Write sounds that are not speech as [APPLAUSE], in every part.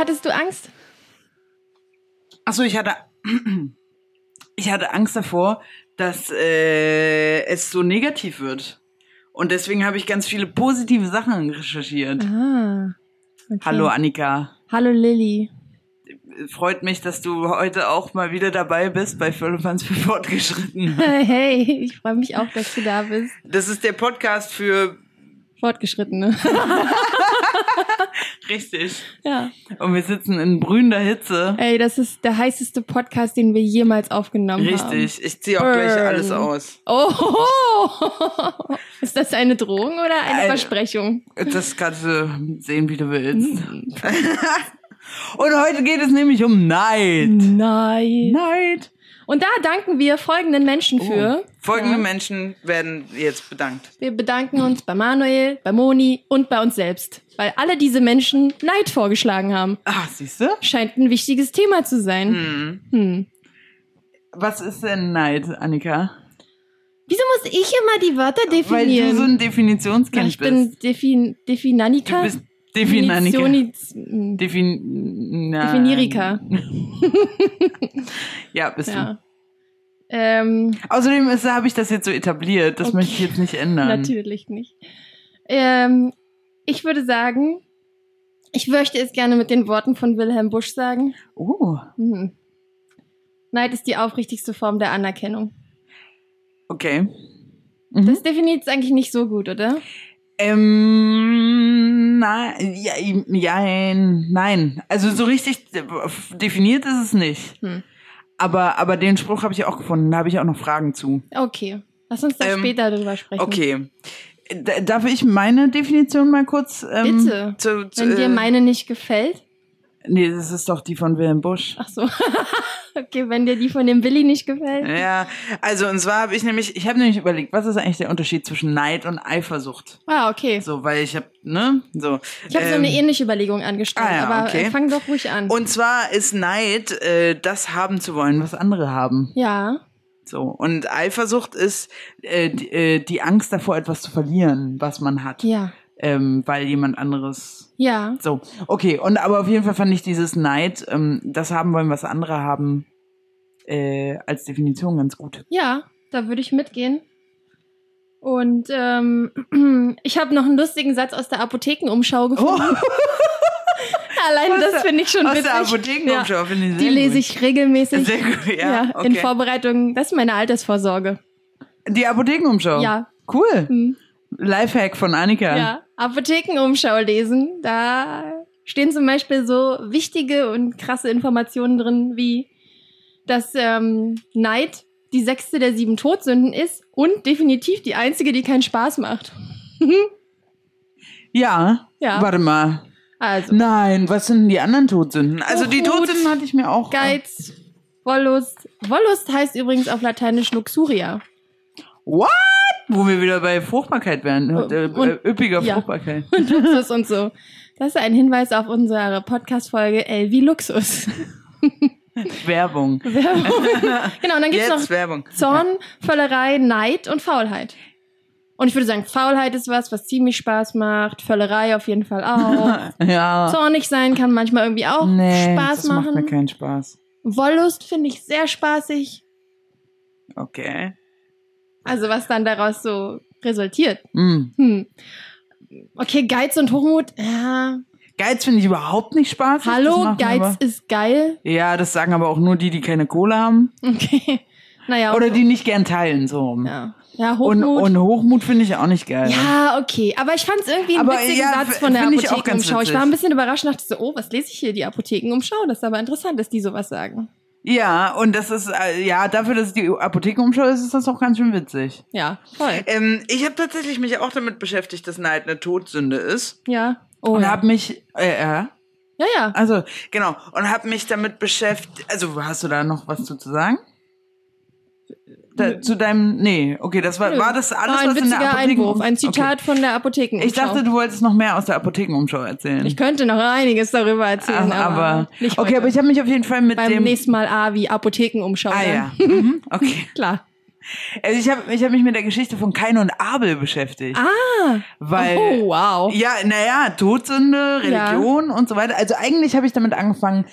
hattest du Angst? Achso, ich hatte, [CLEARS THROAT] ich hatte Angst davor, dass äh, es so negativ wird. Und deswegen habe ich ganz viele positive Sachen recherchiert. Ah. Okay. Hallo Annika. Hallo Lilly. Freut mich, dass du heute auch mal wieder dabei bist bei Firlefanz für Fortgeschritten. [LAUGHS] Hey, ich freue mich auch, dass du da bist. Das ist der Podcast für Fortgeschrittene. [LAUGHS] richtig. ja. Und wir sitzen in brühender Hitze. Ey, das ist der heißeste Podcast, den wir jemals aufgenommen haben. Richtig. Ich ziehe auch gleich Burn. alles aus. Oh, [LAUGHS] ist das eine Drohung oder eine Eine- Versprechung? Das kannst du sehen, wie du willst. Hm. [LAUGHS] Und heute geht es nämlich um Neid. Nein. Neid. Und da danken wir folgenden Menschen für. Folgende Ja. Menschen werden jetzt bedankt. Wir bedanken uns bei Manuel, bei Moni und bei uns selbst, weil alle diese Menschen Neid vorgeschlagen haben. Ah, siehst du? Scheint ein wichtiges Thema zu sein. Hm. Was ist denn Neid, Annika? Wieso muss ich immer die Wörter Weil definieren? du so ein Ja, Definitionskind ich bin bist. Defin Definanika. Du bist Hm. Defin na, Definierika. [LAUGHS] Ja, bist Ja. Ähm, du. Außerdem ist- habe ich das jetzt so etabliert. Das Okay. möchte ich jetzt nicht ändern. natürlich nicht. Ähm, ich würde sagen, ich möchte es gerne mit den Worten von Wilhelm Busch sagen. Oh, Mhm. Neid ist die aufrichtigste Form der Anerkennung. okay. Mhm. Das definiert es eigentlich nicht so gut, oder? Ähm, nein, ja, ja, nein. Also so richtig definiert ist es nicht. Hm. Aber, aber den Spruch habe ich auch gefunden. Da habe ich auch noch Fragen zu. Okay. Lass uns da Ähm, später drüber sprechen. Okay. D darf ich meine Definition mal kurz? Ähm, Bitte. Zu, zu, Wenn dir äh, meine nicht gefällt. Nee, das ist doch die von Wilhelm Busch. Ach so. [LAUGHS] okay, wenn dir die von dem Willi nicht gefällt. Ja, also und zwar habe ich nämlich, ich habe nämlich überlegt, was ist eigentlich der Unterschied zwischen Neid und Eifersucht? Ah, okay. So, weil ich habe, ne, so. Ich habe so ähm, eine ähnliche Überlegung angestellt, ah ja, aber okay. äh, fang doch ruhig an. Und zwar ist Neid, äh, das haben zu wollen, was andere haben. ja. So. Und Eifersucht ist äh, die, äh, die Angst davor, etwas zu verlieren, was man hat. Ja. Ähm, weil jemand anderes. Ja. So. Okay, und aber auf jeden Fall fand ich dieses Neid, ähm, das haben wollen, was andere haben, äh, als Definition ganz gut. Ja, da würde ich mitgehen. Und ähm, [CLEARS THROAT] ich habe noch einen lustigen Satz aus der Apothekenumschau gefunden. [LAUGHS] Allein Aus das finde ich schon Aus witzig. der Apothekenumschau Ja. finde ich Die sehr lese gut. ich regelmäßig. Sehr gut, ja. ja, okay. in Vorbereitung. Das ist meine Altersvorsorge. Die Apothekenumschau. Ja. Cool. Hm. Lifehack von Annika. Ja, Apothekenumschau lesen. Da stehen zum Beispiel so wichtige und krasse Informationen drin, wie dass ähm, Neid die sechste der sieben Todsünden ist und definitiv die einzige, die keinen Spaß macht. [LAUGHS] Ja. Ja. Warte mal. Also Nein, was sind denn die anderen Todsünden? Also die Hochmut, Todsünden hatte ich mir auch. Geiz, Wollust. Wollust heißt übrigens auf Lateinisch Luxuria. What? Wo wir wieder bei Fruchtbarkeit wären. Und- äh, und- äh, üppiger ja. Fruchtbarkeit. [LAUGHS] Und Luxus und so. Das ist ein Hinweis auf unsere Podcast-Folge L wie Luxus. [LAUGHS] Werbung. Werbung. genau, und dann gibt's Jetzt noch Werbung. Zorn, Völlerei, Neid und Faulheit. Und ich würde sagen, Faulheit ist was, was ziemlich Spaß macht. Völlerei auf jeden Fall auch. [LAUGHS] Ja. Zornig sein kann manchmal irgendwie auch nee, Spaß das macht mir machen. keinen Spaß. Wollust finde ich sehr spaßig. Okay. Also was dann daraus so resultiert. Hm. Hm. Okay, Geiz und Hochmut. Ja. Geiz finde ich überhaupt nicht. Das Hallo, Geiz aber, ist geil. Ja, das sagen aber auch nur die, die keine Kohle haben. Okay. [LAUGHS] Naja. Oder und- die nicht gern teilen, so. Ja, ja Und, Hochmut. und Hochmut finde ich auch nicht geil. ja, okay. Aber ich fand es irgendwie einen Aber witzigen ja, Satz von der ich Apothekenumschau. Ich, witzig. war ein bisschen überrascht und dachte so, oh, was lese ich hier? Die Apothekenumschau? Das ist aber interessant, dass die sowas sagen. Ja, und das ist, äh, ja, dafür, dass es die Apothekenumschau ist, ist das auch ganz schön witzig. Ja, voll. Ähm, ich habe tatsächlich mich auch damit beschäftigt, dass Neid eine Todsünde ist. Ja. Oh, und ja. habe mich, äh, äh, ja, ja. also, genau, und habe mich damit beschäftigt, also hast du da noch was zu sagen? Da, zu deinem, nee, okay, das war, Nö. war das alles, War ein was in der Apotheken... Einwurf, ein Zitat Okay. von der Apothekenumschau. Ich dachte, du wolltest noch mehr aus der Apothekenumschau erzählen. ich könnte noch einiges darüber erzählen, Ach, aber, aber, nicht okay, heute. aber ich habe mich auf jeden Fall mit beim dem... nächsten Mal A wie Apothekenumschau. ah dann. ja, [LAUGHS] mhm, okay. Klar. Also ich habe ich hab mich mit der Geschichte von Kain und Abel beschäftigt. Ah, Weil, oh, wow. ja, naja, Todsünde, Religion und so weiter. Also eigentlich habe ich damit angefangen,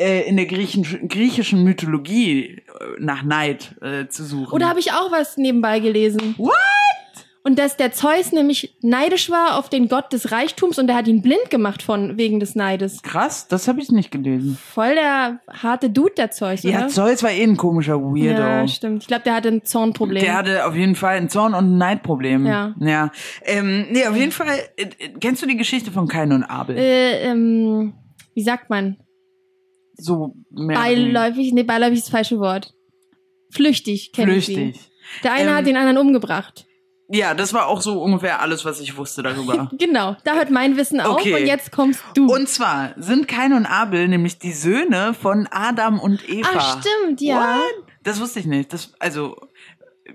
äh, in der griechischen, griechischen Mythologie äh, nach Neid äh, zu suchen. Oder habe ich auch was nebenbei gelesen? What? Und dass der Zeus nämlich neidisch war auf den Gott des Reichtums und der hat ihn blind gemacht von wegen des Neides. Krass, das habe ich nicht gelesen. Voll der harte Dude, der Zeus, oder? Ja, Zeus war eh ein komischer Weirdo. Ja, stimmt. Ich glaube, der hatte ein Zornproblem. Der hatte auf jeden Fall ein Zorn- und ein Neidproblem. Ja. ja. Ähm, nee, auf jeden Fall, äh, äh, kennst du die Geschichte von Kain und Abel? äh, ähm, wie sagt man? So mehr. Beiläufig? Nee, beiläufig ist das falsche Wort. Flüchtig, kenne ich. Flüchtig. Der eine Ähm, hat den anderen umgebracht. Ja, das war auch so ungefähr alles, was ich wusste darüber. [LAUGHS] Genau, da hört mein Wissen auf Okay. und jetzt kommst du. Und zwar sind Kain und Abel nämlich die Söhne von Adam und Eva. ah, stimmt, ja. What? Das wusste ich nicht. Das, also,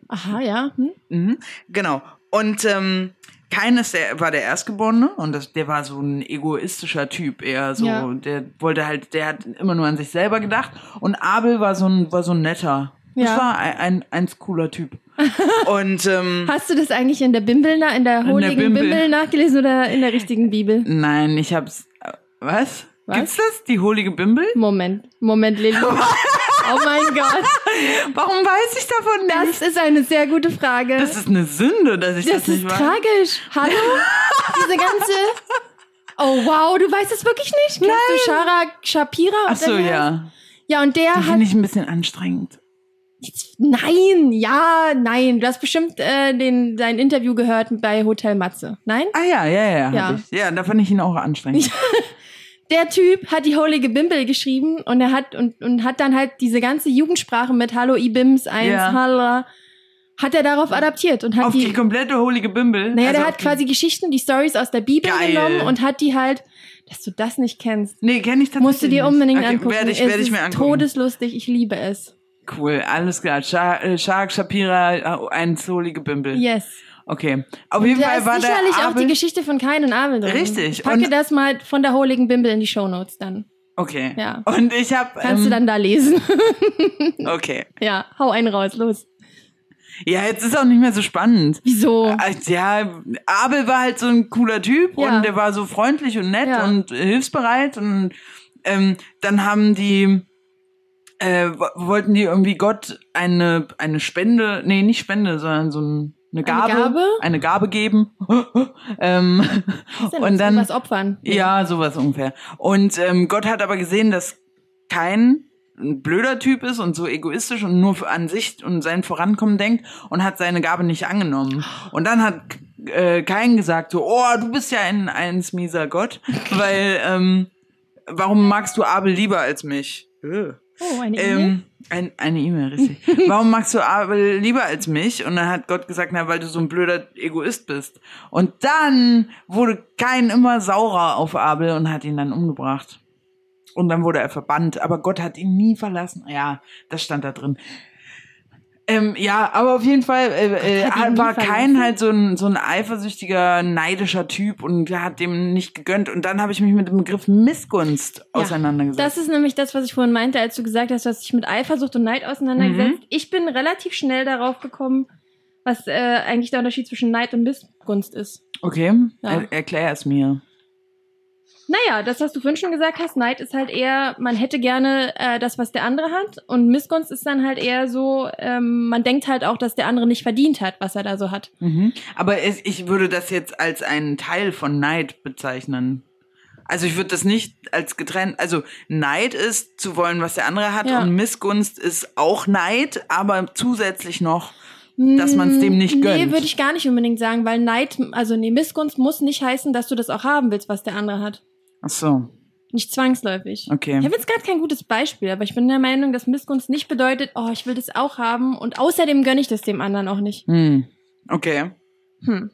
Aha, ja. Hm? mhm, genau. Und ähm, Kain ist der, war der Erstgeborene und das, der war so ein egoistischer Typ eher so. Ja. Der wollte halt, der hat immer nur an sich selber gedacht. Und Abel war so ein, war so ein netter. Das Ja. war ein, ein, ein cooler Typ. [LAUGHS] und ähm, Hast du das eigentlich in der Bimbel, in der Heiligen Bimbel. Bimbel nachgelesen oder in der richtigen Bibel? nein, ich hab's. äh, Was? Was? Gibt's das? Die holige Bimbel? Moment, Moment, Lilly. [LAUGHS] oh mein Gott, Warum weiß ich davon nicht? das ist eine sehr gute Frage. Das ist eine Sünde, dass ich das, Das nicht ist weiß. tragisch. Hallo? Diese ganze. Oh wow, du weißt es wirklich nicht? Kennst du Shara Shapira? Ach so, ja. Ja, und der hat. finde ich ein bisschen anstrengend. Nein, ja, nein. Du hast bestimmt äh, den, dein Interview gehört bei Hotel Matze. Nein? Ah ja, ja, ja. Ja. Ja, da fand ich ihn auch anstrengend. [LAUGHS] Der Typ hat die Heilige Bimbel geschrieben und er hat und, und hat dann halt diese ganze Jugendsprache mit Hallo Ibims 1, Ja. Halla, hat er darauf adaptiert und hat Auf die, die. komplette holige Bimbel. naja, Also der hat quasi Geschichten, die Stories aus der Bibel Geil. genommen und hat die halt, dass du das nicht kennst. Nee, kenne ich tatsächlich Musst du dir unbedingt okay, angucken. Werde ich, es werd ich mir angucken. todeslustig, ich liebe es. Cool, alles klar. Shark, äh, Shark Shapira, äh, eins holige Bimbel. Yes. Okay. Auf jeden da Fall ist war sicherlich auch die Geschichte von Kain und Abel drin. Richtig. Ich packe Und- das mal von der Heiligen Bimbel in die Shownotes dann. Okay. Ja. Und ich habe... Kannst ähm, du dann da lesen. [LAUGHS] Okay. ja, hau einen raus, los. Ja, jetzt ist auch nicht mehr so spannend. Wieso? Äh, Ja, Abel war halt so ein cooler Typ Ja. und der war so freundlich und nett Ja. und hilfsbereit und ähm, dann haben die äh, wo- wollten die irgendwie Gott eine eine Spende, nee, nicht Spende, sondern so ein, eine Gabe, Gabe? eine Gabe geben. [LAUGHS] ähm, und dann was opfern. ja, sowas ungefähr. Und ähm, Gott hat aber gesehen, dass kein ein blöder Typ ist und so egoistisch und nur für- an sich und sein Vorankommen denkt und hat seine Gabe nicht angenommen. Und dann hat äh, kein gesagt so, oh, du bist ja ein eins mieser Gott, [LAUGHS] weil ähm, warum magst du Abel lieber als mich? Oh, eine E-Mail? Ähm, ein, eine E-Mail, richtig. [LAUGHS] Warum magst du Abel lieber als mich? Und dann hat Gott gesagt, na, weil du so ein blöder Egoist bist. Und dann wurde Kain immer saurer auf Abel und hat ihn dann umgebracht. Und dann wurde er verbannt, aber Gott hat ihn nie verlassen. Ja, das stand da drin. Ähm, ja, aber auf jeden Fall äh, äh, war verlassen? halt so ein, so ein eifersüchtiger, neidischer Typ und hat dem nicht gegönnt. Und dann habe ich mich mit dem Begriff Missgunst Ja, auseinandergesetzt. Das ist nämlich das, was ich vorhin meinte, als du gesagt hast, du hast dich mit Eifersucht und Neid auseinandergesetzt. Mhm. Ich bin relativ schnell darauf gekommen, was äh, eigentlich der Unterschied zwischen Neid und Missgunst ist. okay, Ja. er, erklär es mir. Naja, das, was du vorhin schon gesagt hast, Neid ist halt eher, man hätte gerne äh, das, was der andere hat. Und Missgunst ist dann halt eher so, ähm, man denkt halt auch, dass der andere nicht verdient hat, was er da so hat. Mhm. Aber es, ich würde das jetzt als einen Teil von Neid bezeichnen. Also ich würde das nicht als getrennt, also Neid ist zu wollen, was der andere hat Ja. und Missgunst ist auch Neid, aber zusätzlich noch, dass man es dem nicht Nee, gönnt. würde ich gar nicht unbedingt sagen, weil Neid, also nee, Missgunst muss nicht heißen, dass du das auch haben willst, was der andere hat. Ach so, Nicht zwangsläufig. okay. Ich habe jetzt gerade kein gutes Beispiel, aber ich bin der Meinung, dass Missgunst nicht bedeutet, oh, ich will das auch haben und außerdem gönne ich das dem anderen auch nicht. Hm. Okay. Hm.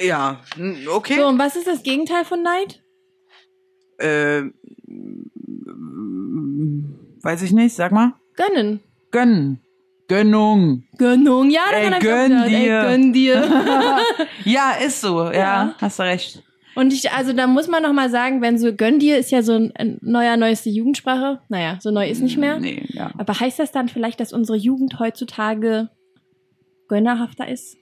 Ja, hm, okay. So, und was ist das Gegenteil von Neid? Äh, weiß ich nicht, sag mal. Gönnen. Gönnen. Gönnung. Gönnung, ja, Ey, ich auch gönn gehört. dir. Ey, gönn dir. [LAUGHS] Ja, ist so. Ja, Ja. hast du recht. Und ich, also da muss man noch mal sagen, wenn so gönn dir ist ja so ein, neuer, neueste Jugendsprache. Naja, so neu ist nicht mehr. Nee, ja. Aber heißt das dann vielleicht, dass unsere Jugend heutzutage gönnerhafter ist?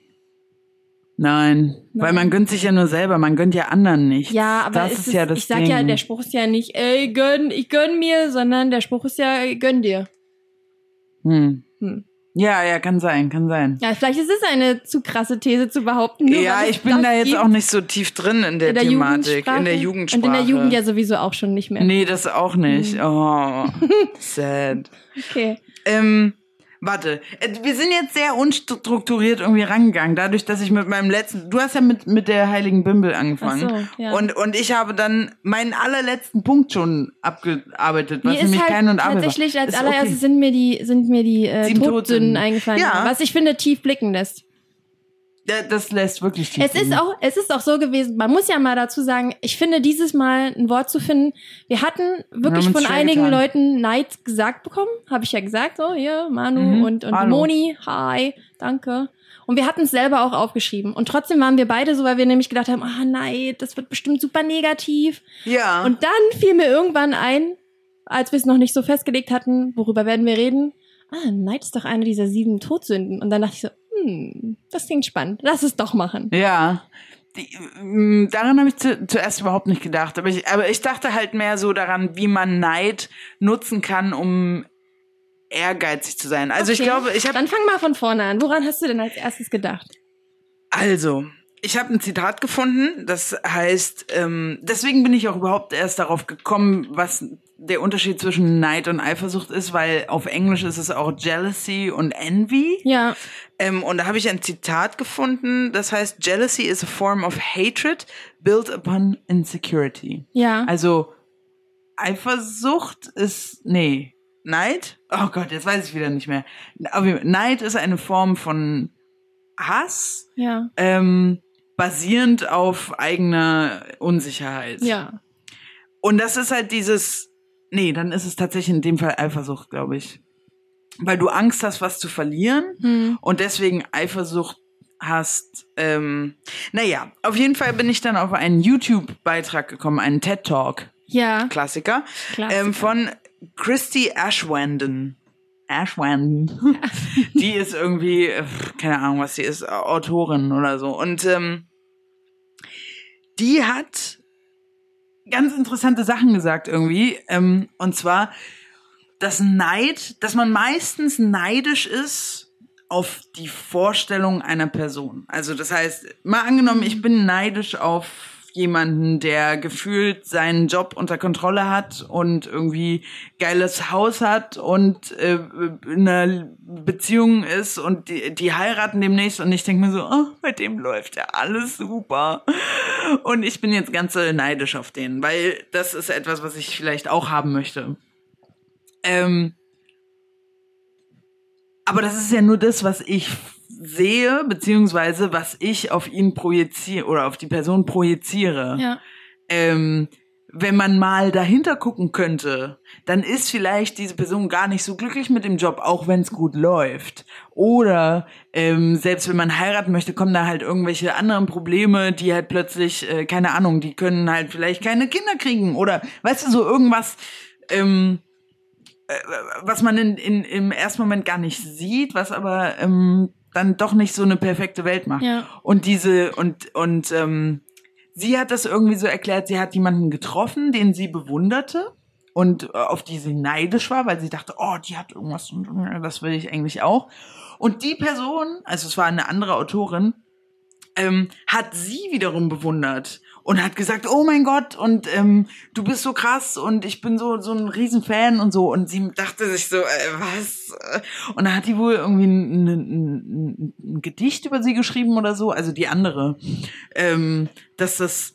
Nein, Nein. weil man gönnt sich ja nur selber, man gönnt ja anderen nicht. Ja, aber das es ist, ist, ja das ich sag Ding. ja, der Spruch ist ja nicht, ey, gönn, ich gönn mir, sondern der Spruch ist ja, gönn dir. hm. Hm. Ja, ja, kann sein, kann sein. Ja, vielleicht ist es eine zu krasse These zu behaupten. nur ja, ich bin da jetzt auch nicht so tief drin in der, in der Thematik, in der Jugendsprache. Und in der Jugend ja sowieso auch schon nicht mehr. Nee, das auch nicht. Hm. Oh, [LAUGHS] sad. Okay. Ähm, warte, Äh, wir sind jetzt sehr unstrukturiert irgendwie rangegangen, dadurch, dass ich mit meinem letzten, du hast ja mit, mit der Heiligen Bimbel angefangen. Ach so, ja. und, und ich habe dann meinen allerletzten Punkt schon abgearbeitet, was Mir nämlich halt Kein und war. tatsächlich als Ist allererstes okay. sind mir die, sind mir die äh, Todsünden. eingefallen, Ja. was ich finde tief blicken lässt. Das lässt wirklich tief Es ist auch, es ist auch so gewesen, man muss ja mal dazu sagen, ich finde dieses Mal ein Wort zu finden. Wir hatten wirklich uns von einigen getan. Leuten Neid gesagt bekommen, habe ich ja gesagt, so hier Manu Mhm. und und Hallo. Moni, hi, danke. Und wir hatten es selber auch aufgeschrieben und trotzdem waren wir beide so, weil wir nämlich gedacht haben, ah Neid, das wird bestimmt super negativ. Ja. Und dann fiel mir irgendwann ein, als wir es noch nicht so festgelegt hatten, worüber werden wir reden? Ah, Neid ist doch eine dieser sieben Todsünden. Und dann dachte ich so, hm, das klingt spannend. Lass es doch machen. Ja. Die, ähm, daran habe ich zu, zuerst überhaupt nicht gedacht. Aber ich, aber ich dachte halt mehr so daran, wie man Neid nutzen kann, um ehrgeizig zu sein. Also ich Okay. glaube, ich habe Dann fang mal von vorne an. Woran hast du denn als erstes gedacht? also ich habe ein Zitat gefunden. Das heißt, ähm, deswegen bin ich auch überhaupt erst darauf gekommen, was der Unterschied zwischen Neid und Eifersucht ist, weil auf Englisch ist es auch Jealousy und Envy. Ja, Ähm, und da habe ich ein Zitat gefunden, das heißt, Jealousy is a form of hatred built upon insecurity. ja. Also Eifersucht ist, nee, Neid? Oh Gott, jetzt weiß ich wieder nicht mehr. Aber Neid ist eine Form von Hass, ja, ähm, basierend auf eigener Unsicherheit. ja. Und das ist halt dieses, nee, dann ist es tatsächlich in dem Fall Eifersucht, glaube ich. Weil du Angst hast, was zu verlieren Hm. und deswegen Eifersucht hast. Ähm, naja, auf jeden Fall bin ich dann auf einen YouTube-Beitrag gekommen, einen TED-Talk, Ja, Klassiker, Klassiker. Ähm, von Christy Ashwanden. Ashwanden. die ist irgendwie, keine Ahnung, was sie ist, Autorin oder so. Und ähm, die hat ganz interessante Sachen gesagt irgendwie. Ähm, und zwar, dass Neid, dass man meistens neidisch ist auf die Vorstellung einer Person. Also das heißt, mal angenommen, ich bin neidisch auf jemanden, der gefühlt seinen Job unter Kontrolle hat und irgendwie geiles Haus hat und äh, in einer Beziehung ist und die, die heiraten demnächst und ich denke mir so, oh, bei dem läuft ja alles super. Und ich bin jetzt ganz äh, neidisch auf den, weil das ist etwas, was ich vielleicht auch haben möchte. Ähm, aber das ist ja nur das, was ich sehe, beziehungsweise was ich auf ihn projiziere oder auf die Person projiziere. ja, Ähm, wenn man mal dahinter gucken könnte, dann ist vielleicht diese Person gar nicht so glücklich mit dem Job, auch wenn es gut läuft. Oder ähm, selbst wenn man heiraten möchte, kommen da halt irgendwelche anderen Probleme, die halt plötzlich, äh, keine Ahnung, die können halt vielleicht keine Kinder kriegen. Oder weißt du, so irgendwas, ähm, äh, was man in, in, im ersten Moment gar nicht sieht, was aber ähm, dann doch nicht so eine perfekte Welt macht. Ja. Und diese, und, und ähm, sie hat das irgendwie so erklärt, sie hat jemanden getroffen, den sie bewunderte und äh, auf die sie neidisch war, weil sie dachte, oh, die hat irgendwas und das will ich eigentlich auch. Und die Person, also es war eine andere Autorin, ähm, hat sie wiederum bewundert und hat gesagt, oh mein Gott, und ähm, du bist so krass und ich bin so so ein Riesenfan und so. Und sie dachte sich so, äh, was? Und dann hat die wohl irgendwie ein, ein, ein, ein Gedicht über sie geschrieben oder so, also die andere, ähm, dass das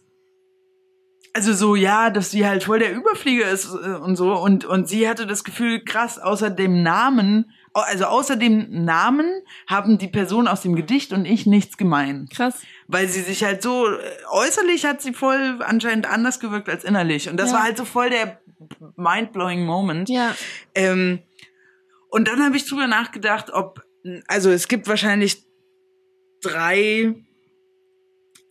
also so, ja, dass sie halt voll der Überflieger ist äh, und so. Und, und sie hatte das Gefühl, krass, außer dem Namen, also außer dem Namen haben die Personen aus dem Gedicht und ich nichts gemein. krass. Weil sie sich halt so, äh, äußerlich hat sie voll anscheinend anders gewirkt als innerlich. Und das Ja. war halt so voll der mind-blowing Moment. Ja, Ähm, und dann habe ich drüber nachgedacht, ob, also es gibt wahrscheinlich drei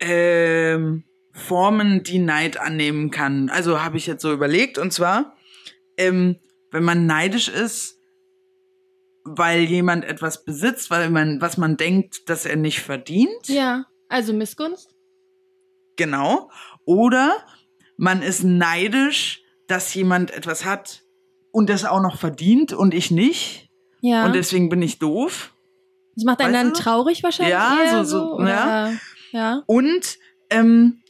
ähm, Formen, die Neid annehmen kann. Also habe ich jetzt so überlegt. Und zwar, ähm, wenn man neidisch ist, weil jemand etwas besitzt, weil man, was man denkt, dass er nicht verdient. Ja, also Missgunst. Genau. Oder man ist neidisch, dass jemand etwas hat und das auch noch verdient und ich nicht. Ja. Und deswegen bin ich doof. das macht einen weißt dann du? traurig wahrscheinlich. Ja, so- so, oder? ja. Ja. Und ähm,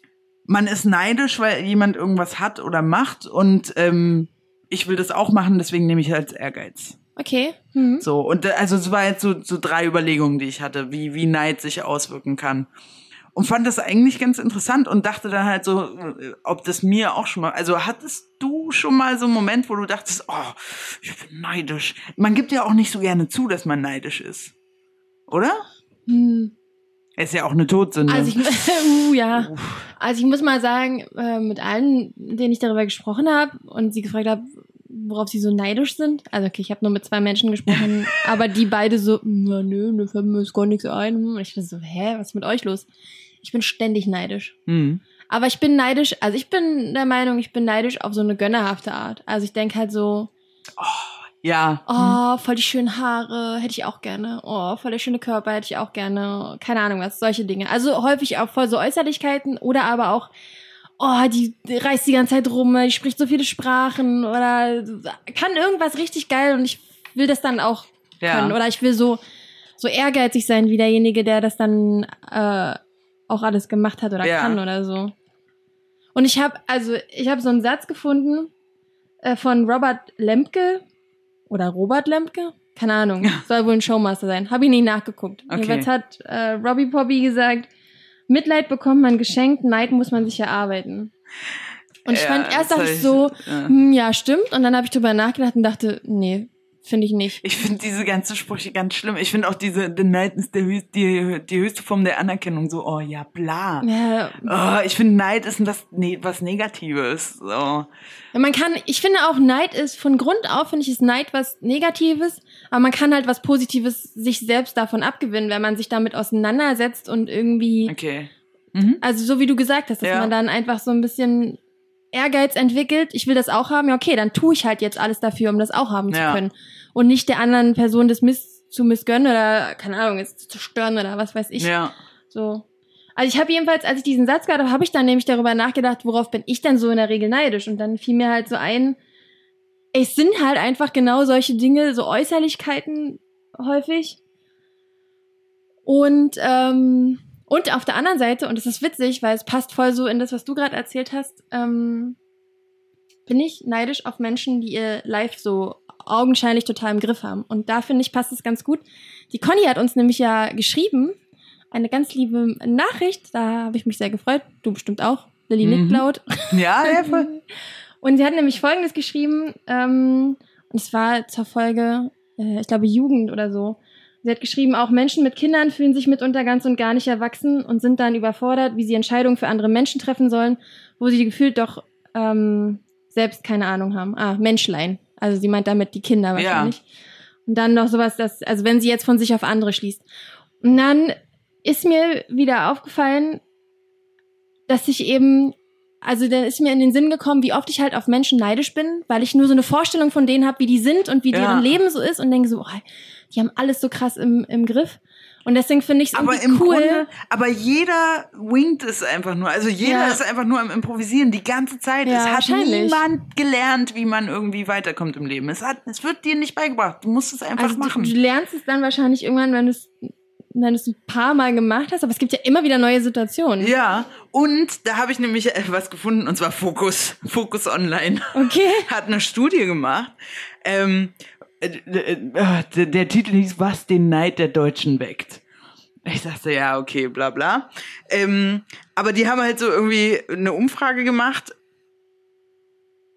man ist neidisch, weil jemand irgendwas hat oder macht und ähm, ich will das auch machen, deswegen nehme ich als Ehrgeiz. Okay. Mhm. So, und äh, also es war jetzt so, so drei Überlegungen, die ich hatte, wie, wie Neid sich auswirken kann. Und fand das eigentlich ganz interessant und dachte dann halt so, äh, ob das mir auch schon mal, also hattest du schon mal so einen Moment, wo du dachtest, oh, ich bin neidisch. Man gibt ja auch nicht so gerne zu, dass man neidisch ist. Oder? Hm. Ist ja auch eine Todsünde. Also ich, [LAUGHS] uh, ja. Also ich muss mal sagen, äh, mit allen, denen ich darüber gesprochen habe und sie gefragt habe, worauf sie so neidisch sind. Also okay, ich habe nur mit zwei Menschen gesprochen, [LAUGHS] aber die beide so, na nö, ne fällt mir jetzt gar nichts ein. Und ich bin so, hä, was ist mit euch los? Ich bin ständig neidisch. hm. Aber ich bin neidisch, also ich bin der Meinung, ich bin neidisch auf so eine gönnerhafte Art. Also ich denke halt so, Ja. oh, voll die schönen Haare, hätte ich auch gerne. Oh, voll der schöne Körper, hätte ich auch gerne. Keine Ahnung was, solche Dinge. Also häufig auch voll so Äußerlichkeiten oder aber auch, oh, die, reist die ganze Zeit rum, die spricht so viele Sprachen oder kann irgendwas richtig geil und ich will das dann auch Ja. können. Oder ich will so, so ehrgeizig sein wie derjenige, der das dann äh, auch alles gemacht hat oder Ja. kann oder so. Und ich habe, also ich habe so einen Satz gefunden äh, von Robert Lemke oder Robert Lemke, keine Ahnung, soll wohl ein Showmaster sein. Habe ich nicht nachgeguckt. Okay. Jedenfalls hat äh, Robbie Poppy gesagt, Mitleid bekommt man geschenkt, Neid muss man sich erarbeiten. Und ich Ja, fand, erst dachte ich so, ja. hm, ja, stimmt. Und dann habe ich drüber nachgedacht und dachte, nee, finde ich nicht. Ich finde diese ganzen Sprüche ganz schlimm. Ich finde auch diese, the Neid ist der höchst, die, die höchste Form der Anerkennung. So, oh ja, bla. Ja, Oh, ich finde Neid ist was, ne, was Negatives. So. Ja, man kann, ich finde auch Neid ist von Grund auf, finde ich, ist Neid was Negatives, aber man kann halt was Positives sich selbst davon abgewinnen, wenn man sich damit auseinandersetzt und irgendwie, Okay. Mhm. also so wie du gesagt hast, dass Ja. man dann einfach so ein bisschen Ehrgeiz entwickelt, ich will das auch haben, ja okay, dann tue ich halt jetzt alles dafür, um das auch haben Ja. zu können. Und nicht der anderen Person das Miss zu missgönnen oder, keine Ahnung, es zu zerstören oder was weiß ich. Ja. So. Also ich habe jedenfalls, als ich diesen Satz gehört habe, habe ich dann nämlich darüber nachgedacht, worauf bin ich denn so in der Regel neidisch? Und dann fiel mir halt so ein, es sind halt einfach genau solche Dinge, so Äußerlichkeiten häufig. Und ähm, und auf der anderen Seite, und das ist witzig, weil es passt voll so in das, was du gerade erzählt hast, ähm, bin ich neidisch auf Menschen, die ihr Live so augenscheinlich total im Griff haben. Und da finde ich, passt es ganz gut. Die Conny hat uns nämlich ja geschrieben, eine ganz liebe Nachricht, da habe ich mich sehr gefreut. Du bestimmt auch. Lilly Mhm. nickt laut. Ja, ja, voll. [LAUGHS] Und sie hat nämlich Folgendes geschrieben, ähm, und es war zur Folge, äh, ich glaube, Jugend oder so. Sie hat geschrieben, auch Menschen mit Kindern fühlen sich mitunter ganz und gar nicht erwachsen und sind dann überfordert, wie sie Entscheidungen für andere Menschen treffen sollen, wo sie gefühlt doch ähm, selbst keine Ahnung haben. Ah, Menschlein. Also sie meint damit die Kinder wahrscheinlich. Und dann noch sowas, dass, also wenn sie jetzt von sich auf andere schließt. Und dann ist mir wieder aufgefallen, dass ich eben, also dann ist mir in den Sinn gekommen, wie oft ich halt auf Menschen neidisch bin, weil ich nur so eine Vorstellung von denen habe, wie die sind und wie Ja. deren Leben so ist und denke so, oh, die haben alles so krass im, im Griff. Und deswegen finde ich es Aber im cool. Grunde, aber jeder winkt es einfach nur. Also jeder Ja. ist einfach nur am Improvisieren die ganze Zeit. Ja, es hat niemand gelernt, wie man irgendwie weiterkommt im Leben. Es hat, es wird dir nicht beigebracht. Du musst es einfach also du, machen. du lernst es dann wahrscheinlich irgendwann, wenn du es wenn du es ein paar Mal gemacht hast, aber es gibt ja immer wieder neue Situationen. Ja, und da habe ich nämlich äh, was gefunden, und zwar Focus, Focus Online. Okay. [LAUGHS] Hat eine Studie gemacht. Ähm, äh, äh, der, der Titel hieß Was den Neid der Deutschen weckt. Ich dachte, ja, okay, bla bla. Ähm, aber die haben halt so irgendwie eine Umfrage gemacht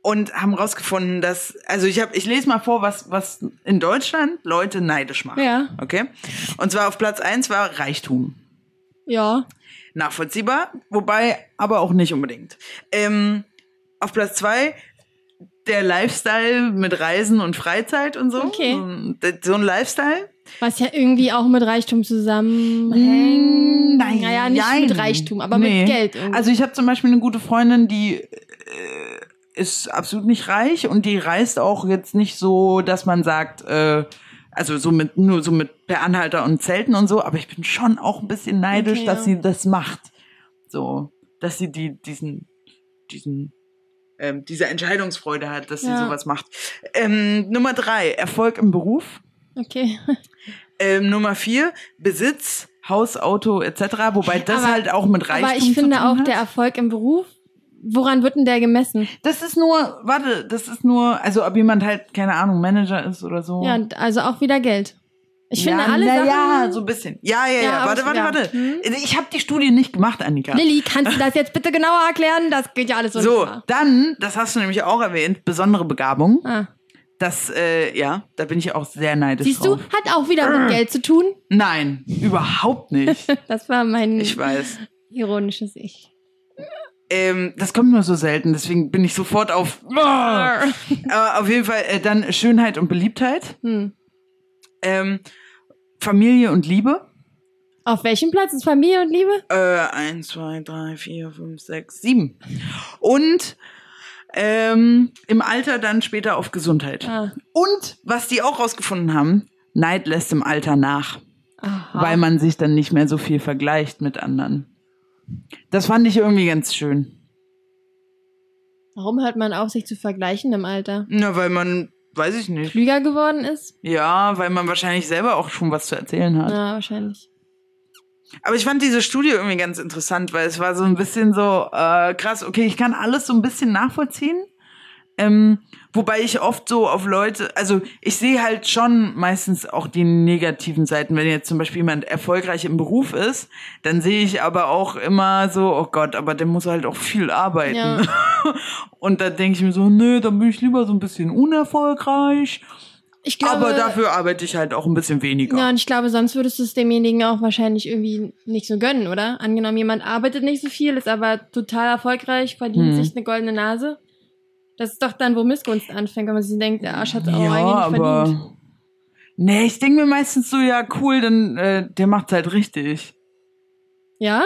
und haben rausgefunden, dass, also ich habe, ich lese mal vor, was, was in Deutschland Leute neidisch macht. Ja. Okay? Und zwar auf Platz eins war Reichtum. Ja. Nachvollziehbar, wobei aber auch nicht unbedingt. Ähm, auf Platz zwei der Lifestyle mit Reisen und Freizeit und so. Okay. So, ein- Lifestyle. Was ja irgendwie auch mit Reichtum zusammenhängt. Nein, Naja, nicht nein. mit Reichtum, aber Nee. mit Geld. Irgendwie. Also ich habe zum Beispiel eine gute Freundin, die äh, ist absolut nicht reich und die reist auch jetzt nicht so, dass man sagt, äh, also so mit nur so mit per Anhalter und Zelten und so, aber ich bin schon auch ein bisschen neidisch, Okay, dass ja. sie das macht. So, dass sie die diesen diesen ähm, diese Entscheidungsfreude hat, dass sie Ja. sowas macht. Ähm, Nummer drei, Erfolg im Beruf. okay. [LAUGHS] Ähm, Nummer vier, Besitz, Haus, Auto etc. Wobei das Aber- halt auch mit Reichtum Aber ich finde auch hat. der Erfolg im Beruf, woran wird denn der gemessen? Das ist nur, warte, das ist nur, also ob jemand halt, keine Ahnung, Manager ist oder so. Ja, und also auch wieder Geld. Ich finde ja, alle na Sachen. Ja, so ein bisschen. Ja, ja, ja. Ja, warte, warte, ja. warte. Hm? Ich habe die Studie nicht gemacht, Annika. Lilly, kannst du das jetzt bitte genauer erklären? Das geht ja alles so. [LAUGHS] So, dann, das hast du nämlich auch erwähnt, besondere Begabung. Ah. Das, äh, ja, da bin ich auch sehr neidisch Siehst du, drauf. hat auch wieder mit Geld zu tun. Nein, überhaupt nicht. [LAUGHS] Das war mein Ich weiß. ironisches Ich. Ähm, das kommt nur so selten, deswegen bin ich sofort auf. Aber [LAUGHS] auf jeden Fall äh, dann Schönheit und Beliebtheit. Hm. Ähm, Familie und Liebe. Auf welchem Platz ist Familie und Liebe? Äh, eins, zwei, drei, vier, fünf, sechs, sieben. Und ähm, im Alter dann später auf Gesundheit. Ah. Und was die auch rausgefunden haben, Neid lässt im Alter nach, Aha. weil man sich dann nicht mehr so viel vergleicht mit anderen. Das fand ich irgendwie ganz schön. Warum hört man auf, sich zu vergleichen im Alter? Na, weil man, weiß ich nicht. Klüger geworden ist? Ja, weil man wahrscheinlich selber auch schon was zu erzählen hat. Ja, wahrscheinlich. Aber ich fand diese Studie irgendwie ganz interessant, weil es war so ein bisschen so äh, krass, okay, ich kann alles so ein bisschen nachvollziehen. Ähm, wobei ich oft so auf Leute, also ich sehe halt schon meistens auch die negativen Seiten. Wenn jetzt zum Beispiel jemand erfolgreich im Beruf ist, dann sehe ich aber auch immer so, oh Gott, aber der muss halt auch viel arbeiten. Ja. [LAUGHS] Und da denke ich mir so, nö, dann bin ich lieber so ein bisschen unerfolgreich. Ich glaube, aber dafür arbeite ich halt auch ein bisschen weniger. Ja, und ich glaube, sonst würdest du es demjenigen auch wahrscheinlich irgendwie nicht so gönnen, oder? Angenommen, jemand arbeitet nicht so viel, ist aber total erfolgreich, verdient Hm. sich eine goldene Nase. Das ist doch dann, wo Missgunst anfängt, wenn man sich denkt, der Arsch hat auch ja, eigentlich nicht aber verdient. nee, ich denke mir meistens so, ja cool, dann äh, der macht's halt richtig. Ja?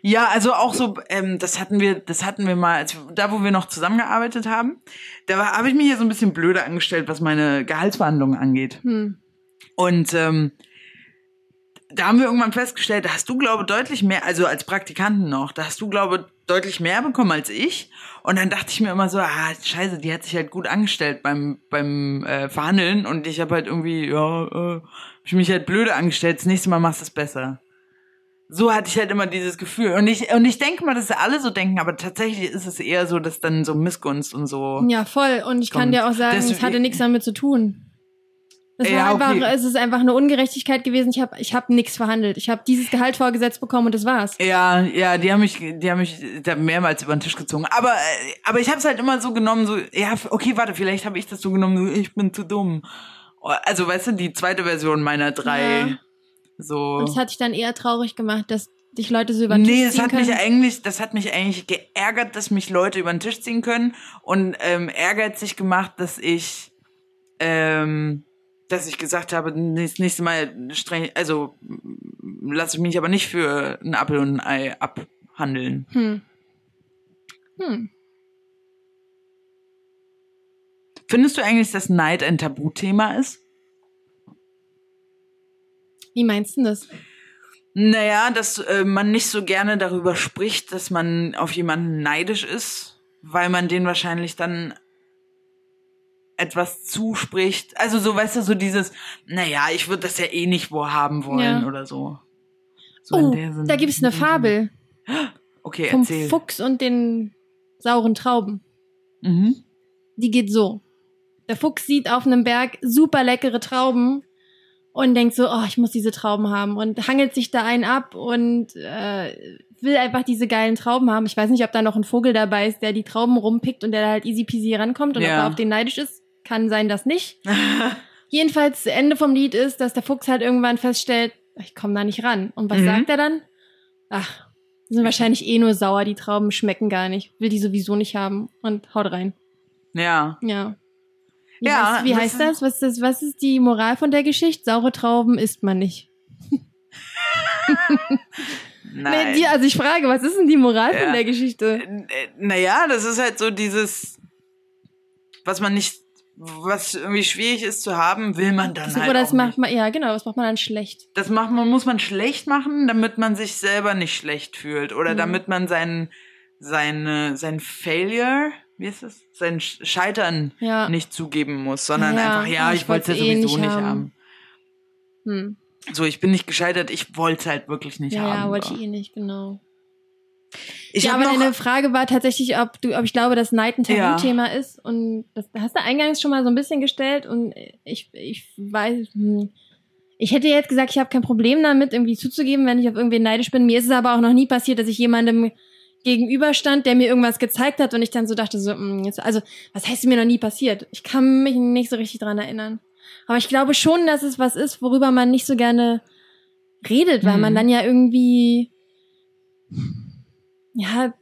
Ja, also auch so, ähm, das hatten wir, das hatten wir mal, als, da wo wir noch zusammengearbeitet haben, da habe ich mich hier so ein bisschen blöder angestellt, was meine Gehaltsverhandlungen angeht. Hm. Und ähm, da haben wir irgendwann festgestellt, da hast du, glaube deutlich mehr, also als Praktikanten noch, da hast du, glaube deutlich mehr bekommen als ich. Und dann dachte ich mir immer so, ah, scheiße, die hat sich halt gut angestellt beim, beim äh, Verhandeln und ich habe halt irgendwie, ja, äh, ich mich halt blöde angestellt, das nächste Mal machst du es besser. So hatte ich halt immer dieses Gefühl. Und ich, und ich denke mal, dass alle so denken, aber tatsächlich ist es eher so, dass dann so Missgunst und so. Ja, voll. Und ich kann Kommt. dir auch sagen, es Deswegen- hatte nichts damit zu tun. Es, Ja, war einfach, okay. es ist einfach eine Ungerechtigkeit gewesen. Ich habe ich hab nichts verhandelt. Ich habe dieses Gehalt vorgesetzt bekommen und das war's. Ja, ja, die haben mich, die haben mich da mehrmals über den Tisch gezogen. Aber, aber ich habe es halt immer so genommen, so, ja, okay, warte, vielleicht habe ich das so genommen, so, ich bin zu dumm. Also, weißt du, die zweite Version meiner drei, Ja. so. Und das hat dich dann eher traurig gemacht, dass dich Leute so über den Nee, Tisch das ziehen hat können. mich eigentlich, das hat mich eigentlich geärgert, dass mich Leute über den Tisch ziehen können und ähm, ehrgeizig gemacht, dass ich, ähm, dass ich gesagt habe, das nächste Mal streng, also lasse ich mich aber nicht für ein Apfel und ein Ei abhandeln. Hm. Hm. Findest du eigentlich, dass Neid ein Tabuthema ist? Wie meinst du das? Naja, dass äh, man nicht so gerne darüber spricht, dass man auf jemanden neidisch ist, weil man den wahrscheinlich dann etwas zuspricht. Also so, weißt du, so dieses, naja, ich würde das ja eh nicht wo haben wollen Ja. oder so. so Oh, da gibt's eine Fabel Okay, vom erzähl. Fuchs und den sauren Trauben. Mhm. Die geht so. Der Fuchs sieht auf einem Berg super leckere Trauben und denkt so, oh, ich muss diese Trauben haben und hangelt sich da einen ab und äh, will einfach diese geilen Trauben haben. Ich weiß nicht, ob da noch ein Vogel dabei ist, der die Trauben rumpickt und der da halt easy peasy rankommt und ob Ja. er auf den neidisch ist. Kann sein, dass nicht. [LAUGHS] Jedenfalls, Ende vom Lied ist, dass der Fuchs halt irgendwann feststellt, ich komme da nicht ran. Und was Mhm. sagt er dann? Ach, die sind wahrscheinlich eh nur sauer, die Trauben schmecken gar nicht. Will die sowieso nicht haben und haut rein. Ja. Ja. Wie Ja, heißt, wie das heißt das? Was, ist das? was ist die Moral von der Geschichte? Saure Trauben isst man nicht. [LAUGHS] Nein. Nee, also ich frage, was ist denn die Moral Ja. von der Geschichte? Äh, Naja, das ist halt so dieses, was man nicht, was irgendwie schwierig ist zu haben, will man dann So, halt oder das macht man, ja genau, das macht man dann schlecht. Das macht man, muss man schlecht machen, damit man sich selber nicht schlecht fühlt. Oder Mhm. damit man sein, seine, sein Failure, wie ist es? Sein Sch- Scheitern Ja. nicht zugeben muss, sondern Ja, einfach, ja, ich ich wollte es ja eh sowieso nicht nicht haben. haben. Hm. So, ich bin nicht gescheitert, ich wollte es halt wirklich nicht Ja, haben. ja, wollte ich eh nicht, genau. Ich ja, aber deine Frage war tatsächlich, ob du, ob ich glaube, dass Neid ein Ja. Tabuthema ist. Und das hast du eingangs schon mal so ein bisschen gestellt. Und ich, ich weiß, hm, ich hätte jetzt gesagt, ich habe kein Problem damit, irgendwie zuzugeben, wenn ich auf irgendwen neidisch bin. Mir ist es aber auch noch nie passiert, dass ich jemandem gegenüberstand, der mir irgendwas gezeigt hat und ich dann so dachte, so, hm, jetzt, also, was heißt mir noch nie passiert? Ich kann mich nicht so richtig dran erinnern. Aber ich glaube schon, dass es was ist, worüber man nicht so gerne redet, weil Mhm. man dann ja irgendwie, ja,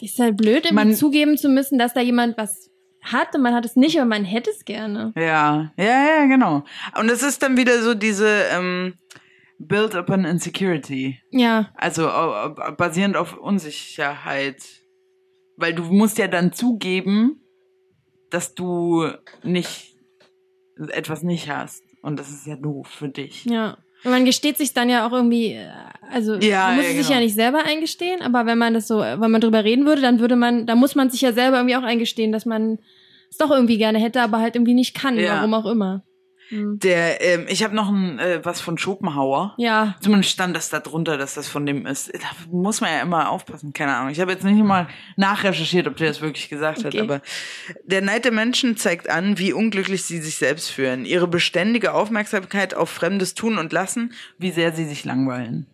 ist halt blöd, Man- zugeben zu müssen, dass da jemand was hat und man hat es nicht, aber man hätte es gerne. Ja, ja, ja, genau. Und es ist dann wieder so diese ähm, Build upon Insecurity. Ja, Also basierend auf Unsicherheit. Weil du musst ja dann zugeben, dass du nicht etwas nicht hast. Und das ist ja doof für dich. ja. Und man gesteht sich dann ja auch irgendwie, äh, also Ja, man muss ja, es sich genau. ja nicht selber eingestehen, aber wenn man das so, wenn man drüber reden würde, dann würde man, da muss man sich ja selber irgendwie auch eingestehen, dass man es doch irgendwie gerne hätte, aber halt irgendwie nicht kann, Ja. warum auch immer. Hm. Der, ähm, ich habe noch ein, äh, was von Schopenhauer. Ja, Zumindest stand das da drunter, dass das von dem ist. Da muss man ja immer aufpassen, keine Ahnung. Ich habe jetzt nicht mal nachrecherchiert, ob der das wirklich gesagt Okay. hat, aber der Neid der Menschen zeigt an, wie unglücklich sie sich selbst fühlen. Ihre beständige Aufmerksamkeit auf fremdes Tun und Lassen, wie sehr sie sich langweilen.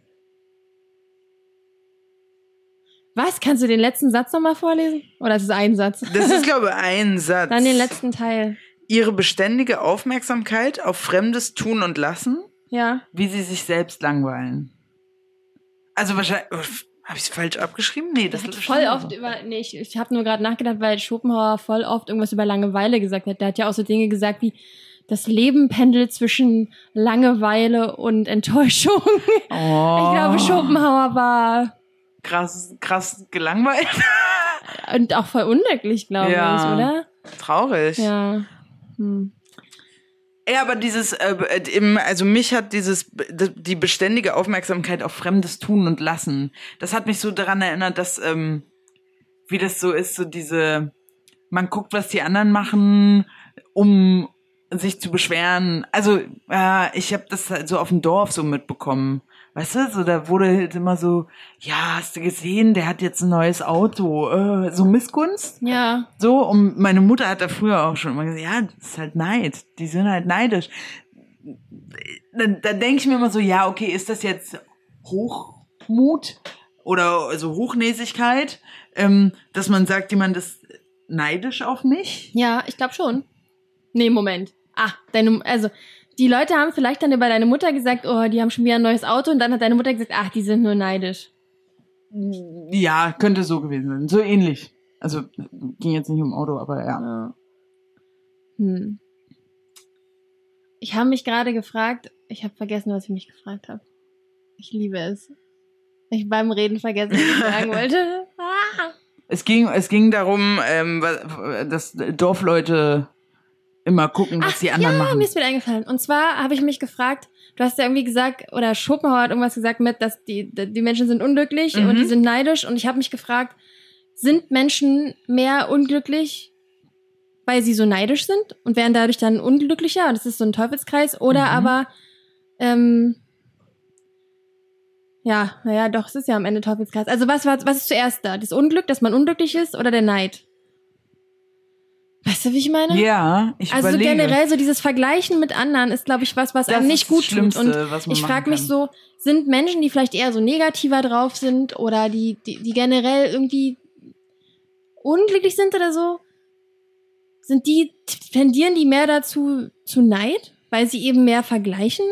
was? Kannst du den letzten Satz nochmal vorlesen? Oder ist es ein Satz? Das ist, [LAUGHS] glaube ich, ein Satz. Dann den letzten Teil. Ihre beständige Aufmerksamkeit auf fremdes Tun und Lassen, Ja. wie sie sich selbst langweilen. Also wahrscheinlich, habe ich es falsch abgeschrieben? Nee, das hat ist voll oft über, nee, ich, ich habe nur gerade nachgedacht, weil Schopenhauer voll oft irgendwas über Langeweile gesagt hat. Der hat ja auch so Dinge gesagt wie, das Leben pendelt zwischen Langeweile und Enttäuschung. Oh, [LAUGHS] Ich glaube, Schopenhauer war krass, krass gelangweilt. und auch voll unglücklich, glaube Ja. ich, oder? Traurig. Ja. Hm. Ja, aber dieses, äh, äh, im, also mich hat dieses, die beständige Aufmerksamkeit auf fremdes Tun und Lassen, das hat mich so daran erinnert, dass, ähm, wie das so ist, so diese, man guckt, was die anderen machen, um sich zu beschweren. Also, äh, ich habe das halt so auf dem Dorf so mitbekommen. Weißt du, so da wurde halt immer so, ja, hast du gesehen, der hat jetzt ein neues Auto, äh, so Missgunst. Ja. So, und meine Mutter hat da früher auch schon immer gesagt, ja, das ist halt Neid. Die sind halt neidisch. Dann, dann denke ich mir immer so, ja, okay, ist das jetzt Hochmut oder also Hochnäsigkeit, ähm, dass man sagt, jemand ist neidisch auf mich? Ja, ich glaube schon. Nee, Moment. Ah, deine, also, die Leute haben vielleicht dann über deine Mutter gesagt, oh, die haben schon wieder ein neues Auto und dann hat deine Mutter gesagt, ach, die sind nur neidisch. Ja, könnte so gewesen sein. So ähnlich. Also ging jetzt nicht um Auto, aber ja. Ja. Hm. Ich habe mich gerade gefragt, ich habe vergessen, was ich mich gefragt habe. Ich liebe es. Ich beim Reden vergessen, was ich sagen wollte. Ah. [LAUGHS] Es ging, es ging darum, ähm, dass Dorfleute immer gucken, was Ach, die anderen ja, machen. mir ist wieder eingefallen. Und zwar habe ich mich gefragt, du hast ja irgendwie gesagt, oder Schopenhauer hat irgendwas gesagt mit, dass die, die Menschen sind unglücklich Mhm. und die sind neidisch. Und ich habe mich gefragt, sind Menschen mehr unglücklich, weil sie so neidisch sind und werden dadurch dann unglücklicher? Und das ist so ein Teufelskreis. Oder Mhm. aber, ähm, ja, naja, doch, es ist ja am Ende Teufelskreis. Also was, was, was ist zuerst da? Das Unglück, dass man unglücklich ist oder der Neid? Weißt du, wie ich meine? Ja, ich Also so überlege. generell so dieses Vergleichen mit anderen ist, glaube ich, was, was Das einem nicht gut tut. Und ich frage mich so, sind Menschen, die vielleicht eher so negativer drauf sind oder die, die, die generell irgendwie unglücklich sind oder so, sind die, tendieren die mehr dazu zu Neid, weil sie eben mehr vergleichen?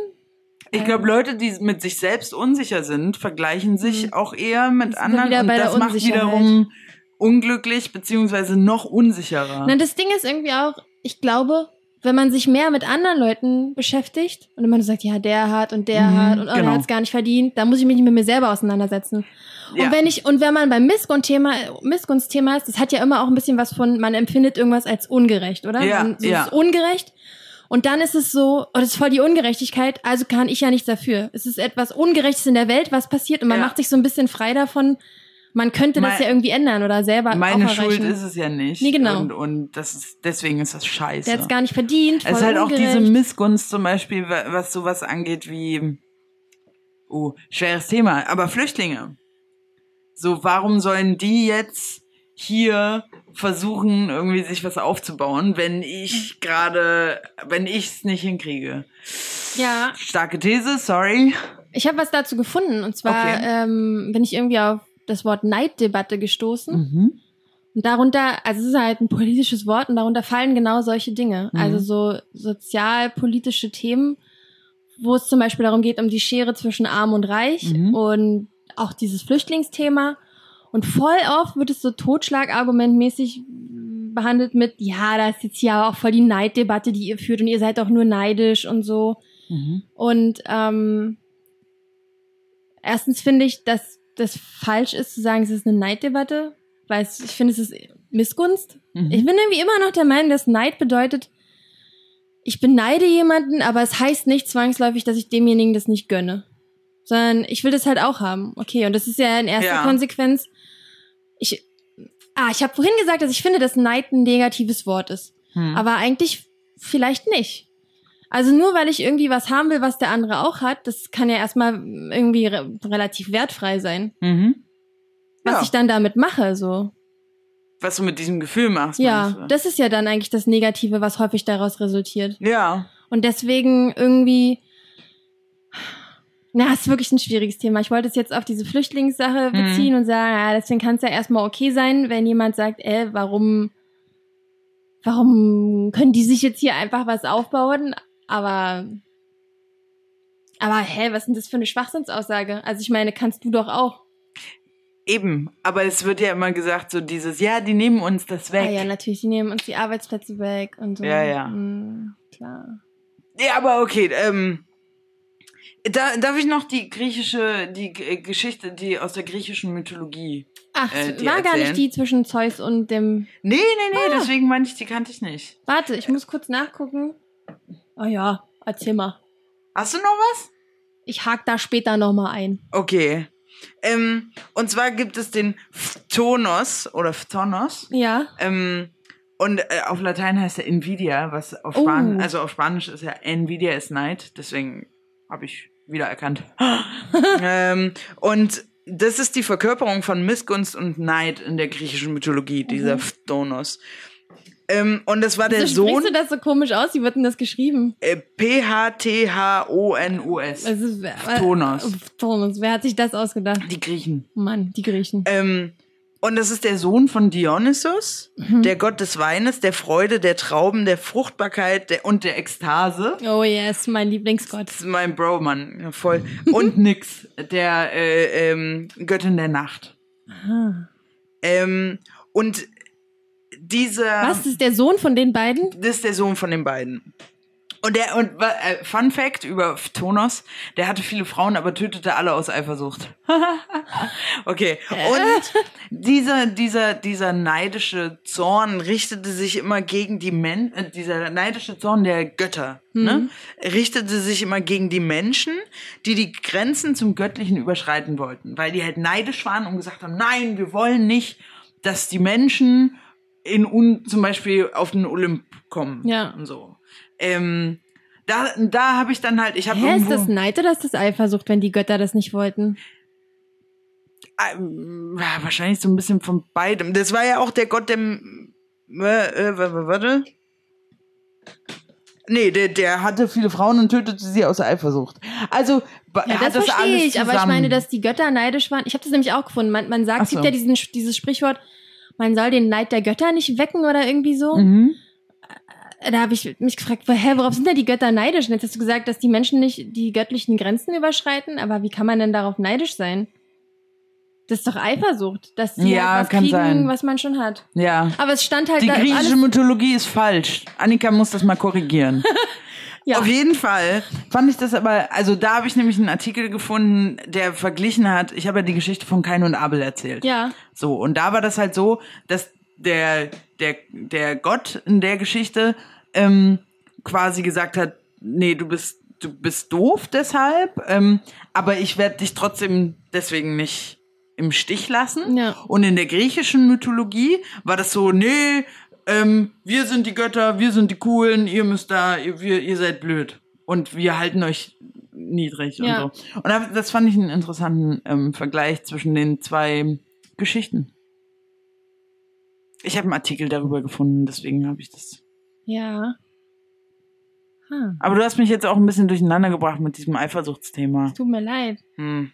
Ich glaube, Leute, die mit sich selbst unsicher sind, vergleichen sich Mhm. auch eher mit anderen und das macht wiederum unglücklich beziehungsweise noch unsicherer. Na, das Ding ist irgendwie auch, ich glaube, wenn man sich mehr mit anderen Leuten beschäftigt und immer nur sagt, ja, der hat und der Mhm, hat und oh, genau. der hat es gar nicht verdient, dann muss ich mich nicht mit mir selber auseinandersetzen. Ja. Und wenn ich, und wenn man beim Missgunstthema, Missgunstthema ist, das hat ja immer auch ein bisschen was von, man empfindet irgendwas als ungerecht, oder? Ja, man, so, ja. Es ist ungerecht. Und dann ist es so, oh, das ist voll die Ungerechtigkeit, also kann ich ja nichts dafür. Es ist etwas Ungerechtes in der Welt, was passiert, und man Ja. macht sich so ein bisschen frei davon, man könnte das Mein- ja irgendwie ändern oder selber Meine. Schuld ist es ja nicht. Nee, genau. Und, und das ist, deswegen ist das scheiße. Der hat es gar nicht verdient. Es ist halt auch diese ungerecht. Missgunst zum Beispiel, wa- was sowas angeht wie, oh, schweres Thema, aber Flüchtlinge. So, warum sollen die jetzt hier versuchen, irgendwie sich was aufzubauen, wenn ich gerade, wenn ich es nicht hinkriege? Ja, Starke These, sorry. ich habe was dazu gefunden. Und zwar Okay. ähm, bin ich irgendwie auf das Wort Neiddebatte gestoßen. Mhm. Und darunter, also es ist halt ein politisches Wort und darunter fallen genau solche Dinge. Mhm. Also so sozialpolitische Themen, wo es zum Beispiel darum geht, um die Schere zwischen Arm und Reich Mhm. und auch dieses Flüchtlingsthema. Und voll oft wird es so totschlagargumentmäßig behandelt mit, ja, da ist jetzt hier auch voll die Neiddebatte, die ihr führt und ihr seid doch nur neidisch und so. Mhm. Und ähm, erstens finde ich, dass das falsch ist zu sagen, es ist eine Neiddebatte, weil es, ich finde, es ist Missgunst. Mhm. Ich bin irgendwie immer noch der Meinung, dass Neid bedeutet, ich beneide jemanden, aber es heißt nicht zwangsläufig, dass ich demjenigen das nicht gönne. Sondern ich will das halt auch haben. Okay, und das ist ja in erster Ja. Konsequenz. Ich, ah, ich habe vorhin gesagt, dass ich finde, dass Neid ein negatives Wort ist. Hm. Aber eigentlich vielleicht nicht. Also nur weil ich irgendwie was haben will, was der andere auch hat, das kann ja erstmal irgendwie re relativ wertfrei sein. Mhm. Was Ja. ich dann damit mache, so. Was du mit diesem Gefühl machst. Ja, das ist ja dann eigentlich das Negative, was häufig daraus resultiert. ja. Und deswegen irgendwie, na, ist wirklich ein schwieriges Thema. Ich wollte es jetzt auf diese Flüchtlingssache Mhm. beziehen und sagen, ja, deswegen kann es ja erstmal okay sein, wenn jemand sagt, ey, warum, warum können die sich jetzt hier einfach was aufbauen? Aber, aber, hä, was ist denn das für eine Schwachsinnsaussage? Also ich meine, kannst du doch auch. Eben, aber es wird ja immer gesagt, so dieses, ja, die nehmen uns das weg. Ah ja, natürlich, die nehmen uns die Arbeitsplätze weg und so. Ja, ja. Hm, klar. Ja, aber okay, ähm, da, darf ich noch die griechische, die äh, Geschichte, die aus der griechischen Mythologie. Ach, Äh, war gar erzählen? nicht die zwischen Zeus und dem Nee, nee, nee, Ah. deswegen meinte ich, die kannte ich nicht. Warte, ich muss kurz nachgucken. Oh ja, erzähl mal. Hast du noch was? Ich hake da später nochmal ein. Okay. Ähm, und zwar gibt es den Phtonos oder Phtonos. Ja. Ähm, und äh, auf Latein heißt er Nvidia, was auf Oh. Spanisch, also auf Spanisch ist ja Nvidia ist Neid, deswegen habe ich wiedererkannt. [LAUGHS] ähm, und das ist die Verkörperung von Missgunst und Neid in der griechischen Mythologie, dieser Mhm. Phtonos. Ähm, und das war der Wieso Sohn sprichst du das so komisch aus? Wie wird denn das geschrieben? äh, P-H-T-H-O-N-O-S. Also, wer- Phtonos. Phtonos. Wer hat sich das ausgedacht? Die Griechen. Mann, die Griechen. Ähm, und das ist der Sohn von Dionysos, Mhm. der Gott des Weines, der Freude, der Trauben, der Fruchtbarkeit der, und der Ekstase. Oh yes, mein Lieblingsgott. Ist mein Bro, Mann. Ja, voll. Und [LAUGHS] Nyx, der äh, ähm, Göttin der Nacht. Aha. Ähm, und dieser. Was ist der Sohn von den beiden? Das ist der Sohn von den beiden. Und der, und äh, Fun Fact über Phtonos, der hatte viele Frauen, aber tötete alle aus Eifersucht. [LAUGHS] okay. Und dieser, dieser, dieser neidische Zorn richtete sich immer gegen die Men äh, dieser neidische Zorn der Götter, ne? Richtete sich immer gegen die Menschen, die die Grenzen zum Göttlichen überschreiten wollten, weil die halt neidisch waren und gesagt haben, nein, wir wollen nicht, dass die Menschen in un, zum Beispiel auf den Olymp kommen Ja. und so. Ähm, da da habe ich dann halt, ich habe Hä, ist irgendwo das Neid oder ist das Eifersucht, wenn die Götter das nicht wollten? ähm, wahrscheinlich so ein bisschen von beidem. Das war ja auch der Gott, der äh, äh, warte. Nee, der, der hatte viele Frauen und tötete sie aus Eifersucht. Also Ja, das das verstehe alles ich, zusammen. aber ich meine, dass die Götter neidisch waren. Ich habe das nämlich auch gefunden. Man, man sagt, es gibt so. ja diesen, dieses Sprichwort, man soll den Neid der Götter nicht wecken oder irgendwie so. mhm. Da habe ich mich gefragt, hä, worauf sind denn die Götter neidisch? Und jetzt hast du gesagt, dass die Menschen nicht die göttlichen Grenzen überschreiten, aber wie kann man denn darauf neidisch sein? Das ist doch Eifersucht, dass sie Ja, halt was kann kriegen, sein. was man schon hat. Ja. Aber es stand halt Die da griechische Mythologie ist falsch. Annika muss das mal korrigieren. [LAUGHS] ja. Auf jeden Fall fand ich das aber, also da habe ich nämlich einen Artikel gefunden, der verglichen hat, ich habe ja die Geschichte von Kain und Abel erzählt. Ja, So, und da war das halt so, dass der, der, der Gott in der Geschichte ähm, quasi gesagt hat, nee, du bist, du bist doof deshalb, ähm, aber ich werde dich trotzdem deswegen nicht im Stich lassen. Ja. Und in der griechischen Mythologie war das so, nee, ähm, wir sind die Götter, wir sind die Coolen, ihr müsst da, ihr, wir, ihr seid blöd. Und wir halten euch niedrig Ja. und so. Und da- das fand ich einen interessanten ähm, Vergleich zwischen den zwei Geschichten. Ich habe einen Artikel darüber gefunden, deswegen habe ich das. ja. Hm. Aber du hast mich jetzt auch ein bisschen durcheinander gebracht mit diesem Eifersuchtsthema. Tut mir leid. Hm.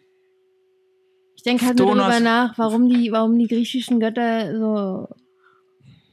Ich denke halt nur darüber nach, warum die, warum die griechischen Götter so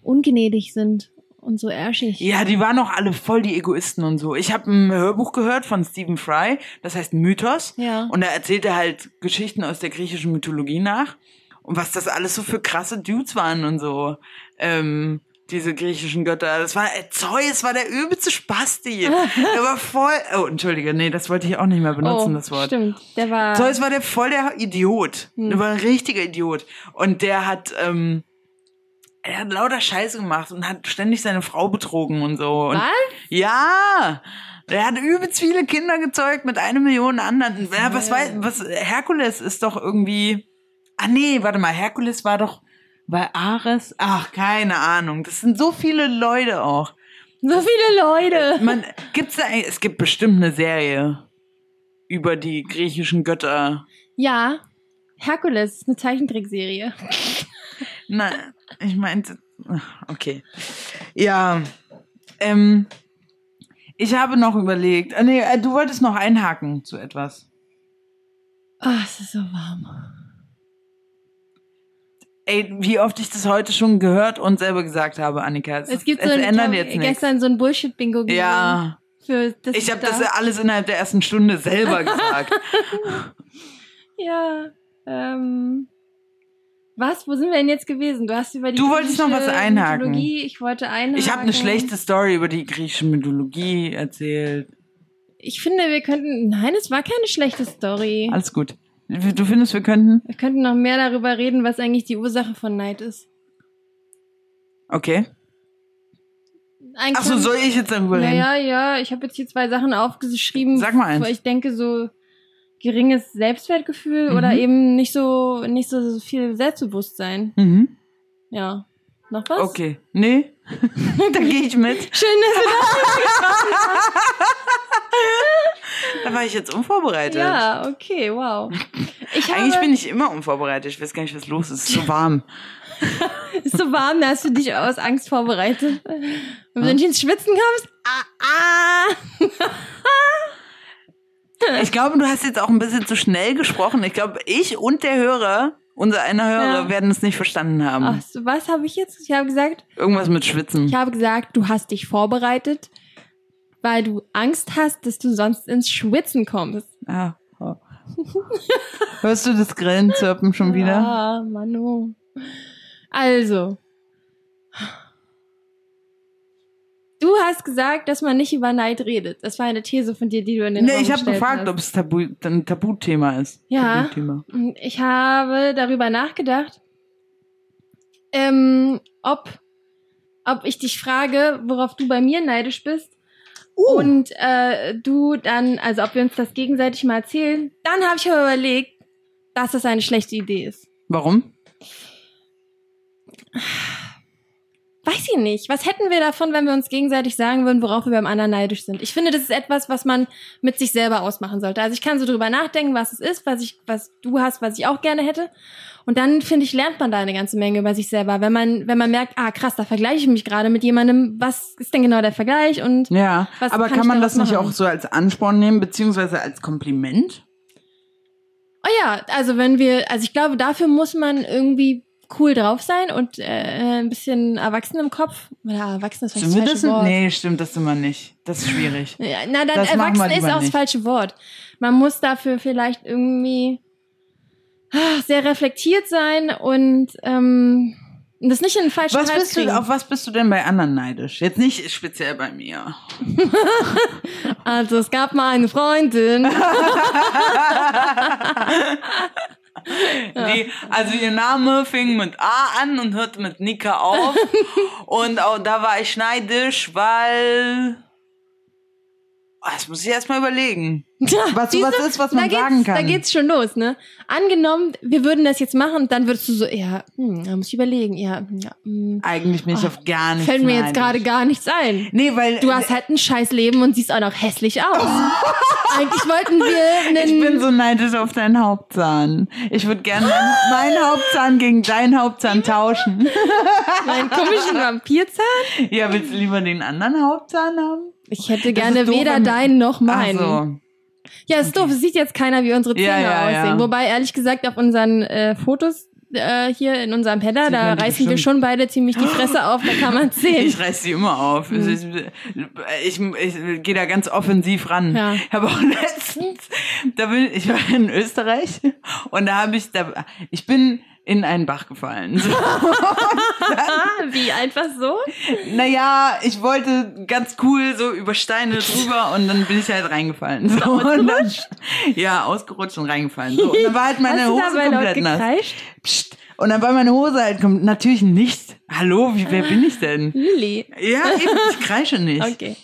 ungnädig sind und so ärschig. Ja, die waren auch alle voll die Egoisten und so. Ich habe ein Hörbuch gehört von Stephen Fry, das heißt Mythos. Ja. Und da erzählt er halt Geschichten aus der griechischen Mythologie nach. Und was das alles so für krasse Dudes waren und so. Ähm, diese griechischen Götter. Das war, äh, Zeus war der übelste Spasti. [LAUGHS] der war voll, oh, entschuldige, nee, das wollte ich auch nicht mehr benutzen, oh, das Wort. Stimmt, der war. Zeus war der voll der Idiot. Hm. Der war ein richtiger Idiot. Und der hat, ähm, er hat lauter Scheiße gemacht und hat ständig seine Frau betrogen und so. Und Was? Ja! Der hat übelst viele Kinder gezeugt mit einer Million anderen. Ja, was weiß, was, Herkules ist doch irgendwie, ah nee, warte mal, Herkules war doch, war Ares? Ach, keine Ahnung. Das sind so viele Leute auch. So viele Leute. Man, gibt's da, es gibt bestimmt eine Serie über die griechischen Götter. Ja. Herkules, eine Zeichentrickserie. Na, ich meinte, okay. Ja, ähm, ich habe noch überlegt, äh, nee, du wolltest noch einhaken zu etwas. Oh, es ist so warm. Ey, wie oft ich das heute schon gehört und selber gesagt habe, Annika. Es, Es gibt es so ein, ändert ich jetzt nichts. gestern so ein Bullshit-Bingo gesehen. Ja, Für das ich habe da. das alles innerhalb der ersten Stunde selber [LAUGHS] gesagt. Ja. Ähm, was? Wo sind wir denn jetzt gewesen? Du hast über die Du wolltest noch was einhaken. Mythologie, ich wollte einhaken. Ich habe eine schlechte Story über die griechische Mythologie erzählt. Ich finde, wir könnten. Nein, es war keine schlechte Story. Alles gut. Du findest, wir könnten? Wir könnten noch mehr darüber reden, was eigentlich die Ursache von Neid ist. Okay. Eigentlich Ach so, soll ich jetzt darüber Ja, reden? ja, ja. Ich habe jetzt hier zwei Sachen aufgeschrieben. Sag mal eins. wo Ich denke so geringes Selbstwertgefühl Mhm. oder eben nicht so nicht so viel Selbstbewusstsein. Mhm. Ja. Noch was? Okay. Nee? [LAUGHS] da gehe ich mit. Schön, dass wir [LAUGHS] Da war ich jetzt unvorbereitet. Ja, okay, wow. Ich Eigentlich bin ich immer unvorbereitet. Ich weiß gar nicht, was los ist. Es ist so warm. [LAUGHS] ist so warm, da hast du dich aus Angst vorbereitet. Und wenn du nicht ins Schwitzen kommst, ah, ah. Ich glaube, du hast jetzt auch ein bisschen zu schnell gesprochen. Ich glaube, ich und der Hörer, unser einer Hörer, Ja. werden es nicht verstanden haben. Ach, so, was habe ich jetzt? Ich habe gesagt, Irgendwas mit Schwitzen. ich habe gesagt, du hast dich vorbereitet, weil du Angst hast, dass du sonst ins Schwitzen kommst. Ah. Oh. Hörst du das Grillenzirpen schon [LAUGHS] wieder? Ah, Manu. Also. Du hast gesagt, dass man nicht über Neid redet. Das war eine These von dir, die du in den Nee, Raum ich habe gefragt, hast. ob es Tabu, ein Tabuthema ist. Ja. Tabuthema. Ich habe darüber nachgedacht, ähm, ob, ob ich dich frage, worauf du bei mir neidisch bist. Uh. Und äh, du dann, also ob wir uns das gegenseitig mal erzählen. Dann habe ich aber überlegt, dass das eine schlechte Idee ist. Warum? Weiß ich nicht. Was hätten wir davon, wenn wir uns gegenseitig sagen würden, worauf wir beim anderen neidisch sind? Ich finde, das ist etwas, was man mit sich selber ausmachen sollte. Also ich kann so drüber nachdenken, was es ist, was ich, was du hast, was ich auch gerne hätte. Und dann finde ich, lernt man da eine ganze Menge über sich selber. Wenn man, wenn man merkt, ah krass, da vergleiche ich mich gerade mit jemandem, was ist denn genau der Vergleich? Und Ja, Was aber kann kann man das nicht machen? auch so als Ansporn nehmen, beziehungsweise als Kompliment? oh ja, also wenn wir, also ich glaube, dafür muss man irgendwie cool drauf sein und äh, ein bisschen erwachsen im Kopf. Oder erwachsen ist vielleicht das falsche Wort. Nee, stimmt das immer nicht. Das ist schwierig. [LAUGHS] Ja, na, dann Das erwachsen ist auch das falsche Wort. Man muss dafür vielleicht irgendwie ah, sehr reflektiert sein und ähm, das nicht in den falschen Was bist du, auf was bist du denn bei anderen neidisch? Jetzt nicht speziell bei mir. [LAUGHS] Also es gab mal eine Freundin. [LAUGHS] [LAUGHS] Die, also ihr Name fing mit A an und hörte mit Nika auf. [LAUGHS] und auch da war ich neidisch, weil. Oh, Das muss ich erst mal überlegen. [LAUGHS] Was sowas ist, was man sagen kann. Da geht's schon los, ne? Angenommen, wir würden das jetzt machen, dann würdest du so, ja, hm, da muss ich überlegen, ja, hm, ja hm, Eigentlich bin ich Oh, auf gar nichts fällt mir jetzt gerade gar nichts ein. Nee, weil Du hast halt ein scheiß Leben und siehst auch noch hässlich aus. [LAUGHS] Eigentlich wollten wir ich bin einen. so neidisch auf deinen Hauptzahn. Ich würde gerne meinen, Hauptzahn gegen deinen Hauptzahn tauschen. [LAUGHS] meinen komischen Vampirzahn? Ja, willst du lieber den anderen Hauptzahn haben? Ich hätte gerne weder deinen noch meinen. Ach so. Ja, ist doof. Es sieht jetzt keiner, wie unsere Zähne Ja, ja, aussehen. ja. Wobei, ehrlich gesagt, auf unseren äh, Fotos äh, hier in unserem Header, Sieht da reißen wir schon beide ziemlich die Fresse [LAUGHS] auf, da kann man sehen. Ich reiß sie immer auf. Mhm. Ich, ich, ich gehe da ganz offensiv ran. Ja. Ich habe auch [LAUGHS] letztens, da bin ich war in Österreich und da habe ich, da, ich bin in einen Bach gefallen. [LAUGHS] So. Ah, [LAUGHS] wie einfach so? Naja, ich wollte ganz cool so über Steine drüber und dann bin ich halt reingefallen. So, und dann, ja, ausgerutscht und reingefallen. So, und dann war halt meine Hose komplett nass. Psst. Und dann war meine Hose halt kom- natürlich nicht. Hallo, wie, wer bin ich denn? Lilly. Ja, eben, ich kreische nicht. Okay.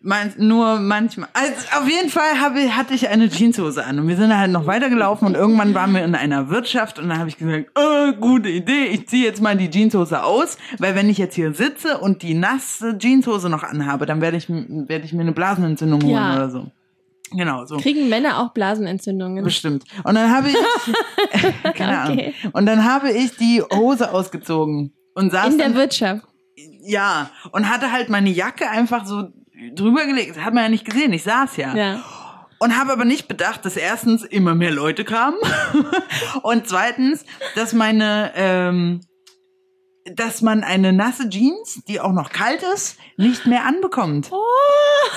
Man, nur manchmal. Also auf jeden Fall habe, hatte ich eine Jeanshose an und wir sind halt noch weitergelaufen und irgendwann waren wir in einer Wirtschaft und dann habe ich gesagt, äh, gute Idee, ich ziehe jetzt mal die Jeanshose aus, weil wenn ich jetzt hier sitze und die nasse Jeanshose noch anhabe, dann werde ich, werde ich mir eine Blasenentzündung holen Ja. oder so. Genau, so. Kriegen Männer auch Blasenentzündungen? Bestimmt. Und dann habe ich, [LAUGHS] [LAUGHS] keine Ahnung. Okay. Und dann habe ich die Hose ausgezogen und saß In der dann Wirtschaft. Ja, und hatte halt meine Jacke einfach so drüber gelegt. Das hat man ja nicht gesehen, ich saß ja. Ja. Und habe aber nicht bedacht, dass erstens immer mehr Leute kamen [LAUGHS] und zweitens, dass meine, ähm, dass man eine nasse Jeans, die auch noch kalt ist, nicht mehr anbekommt. Oh.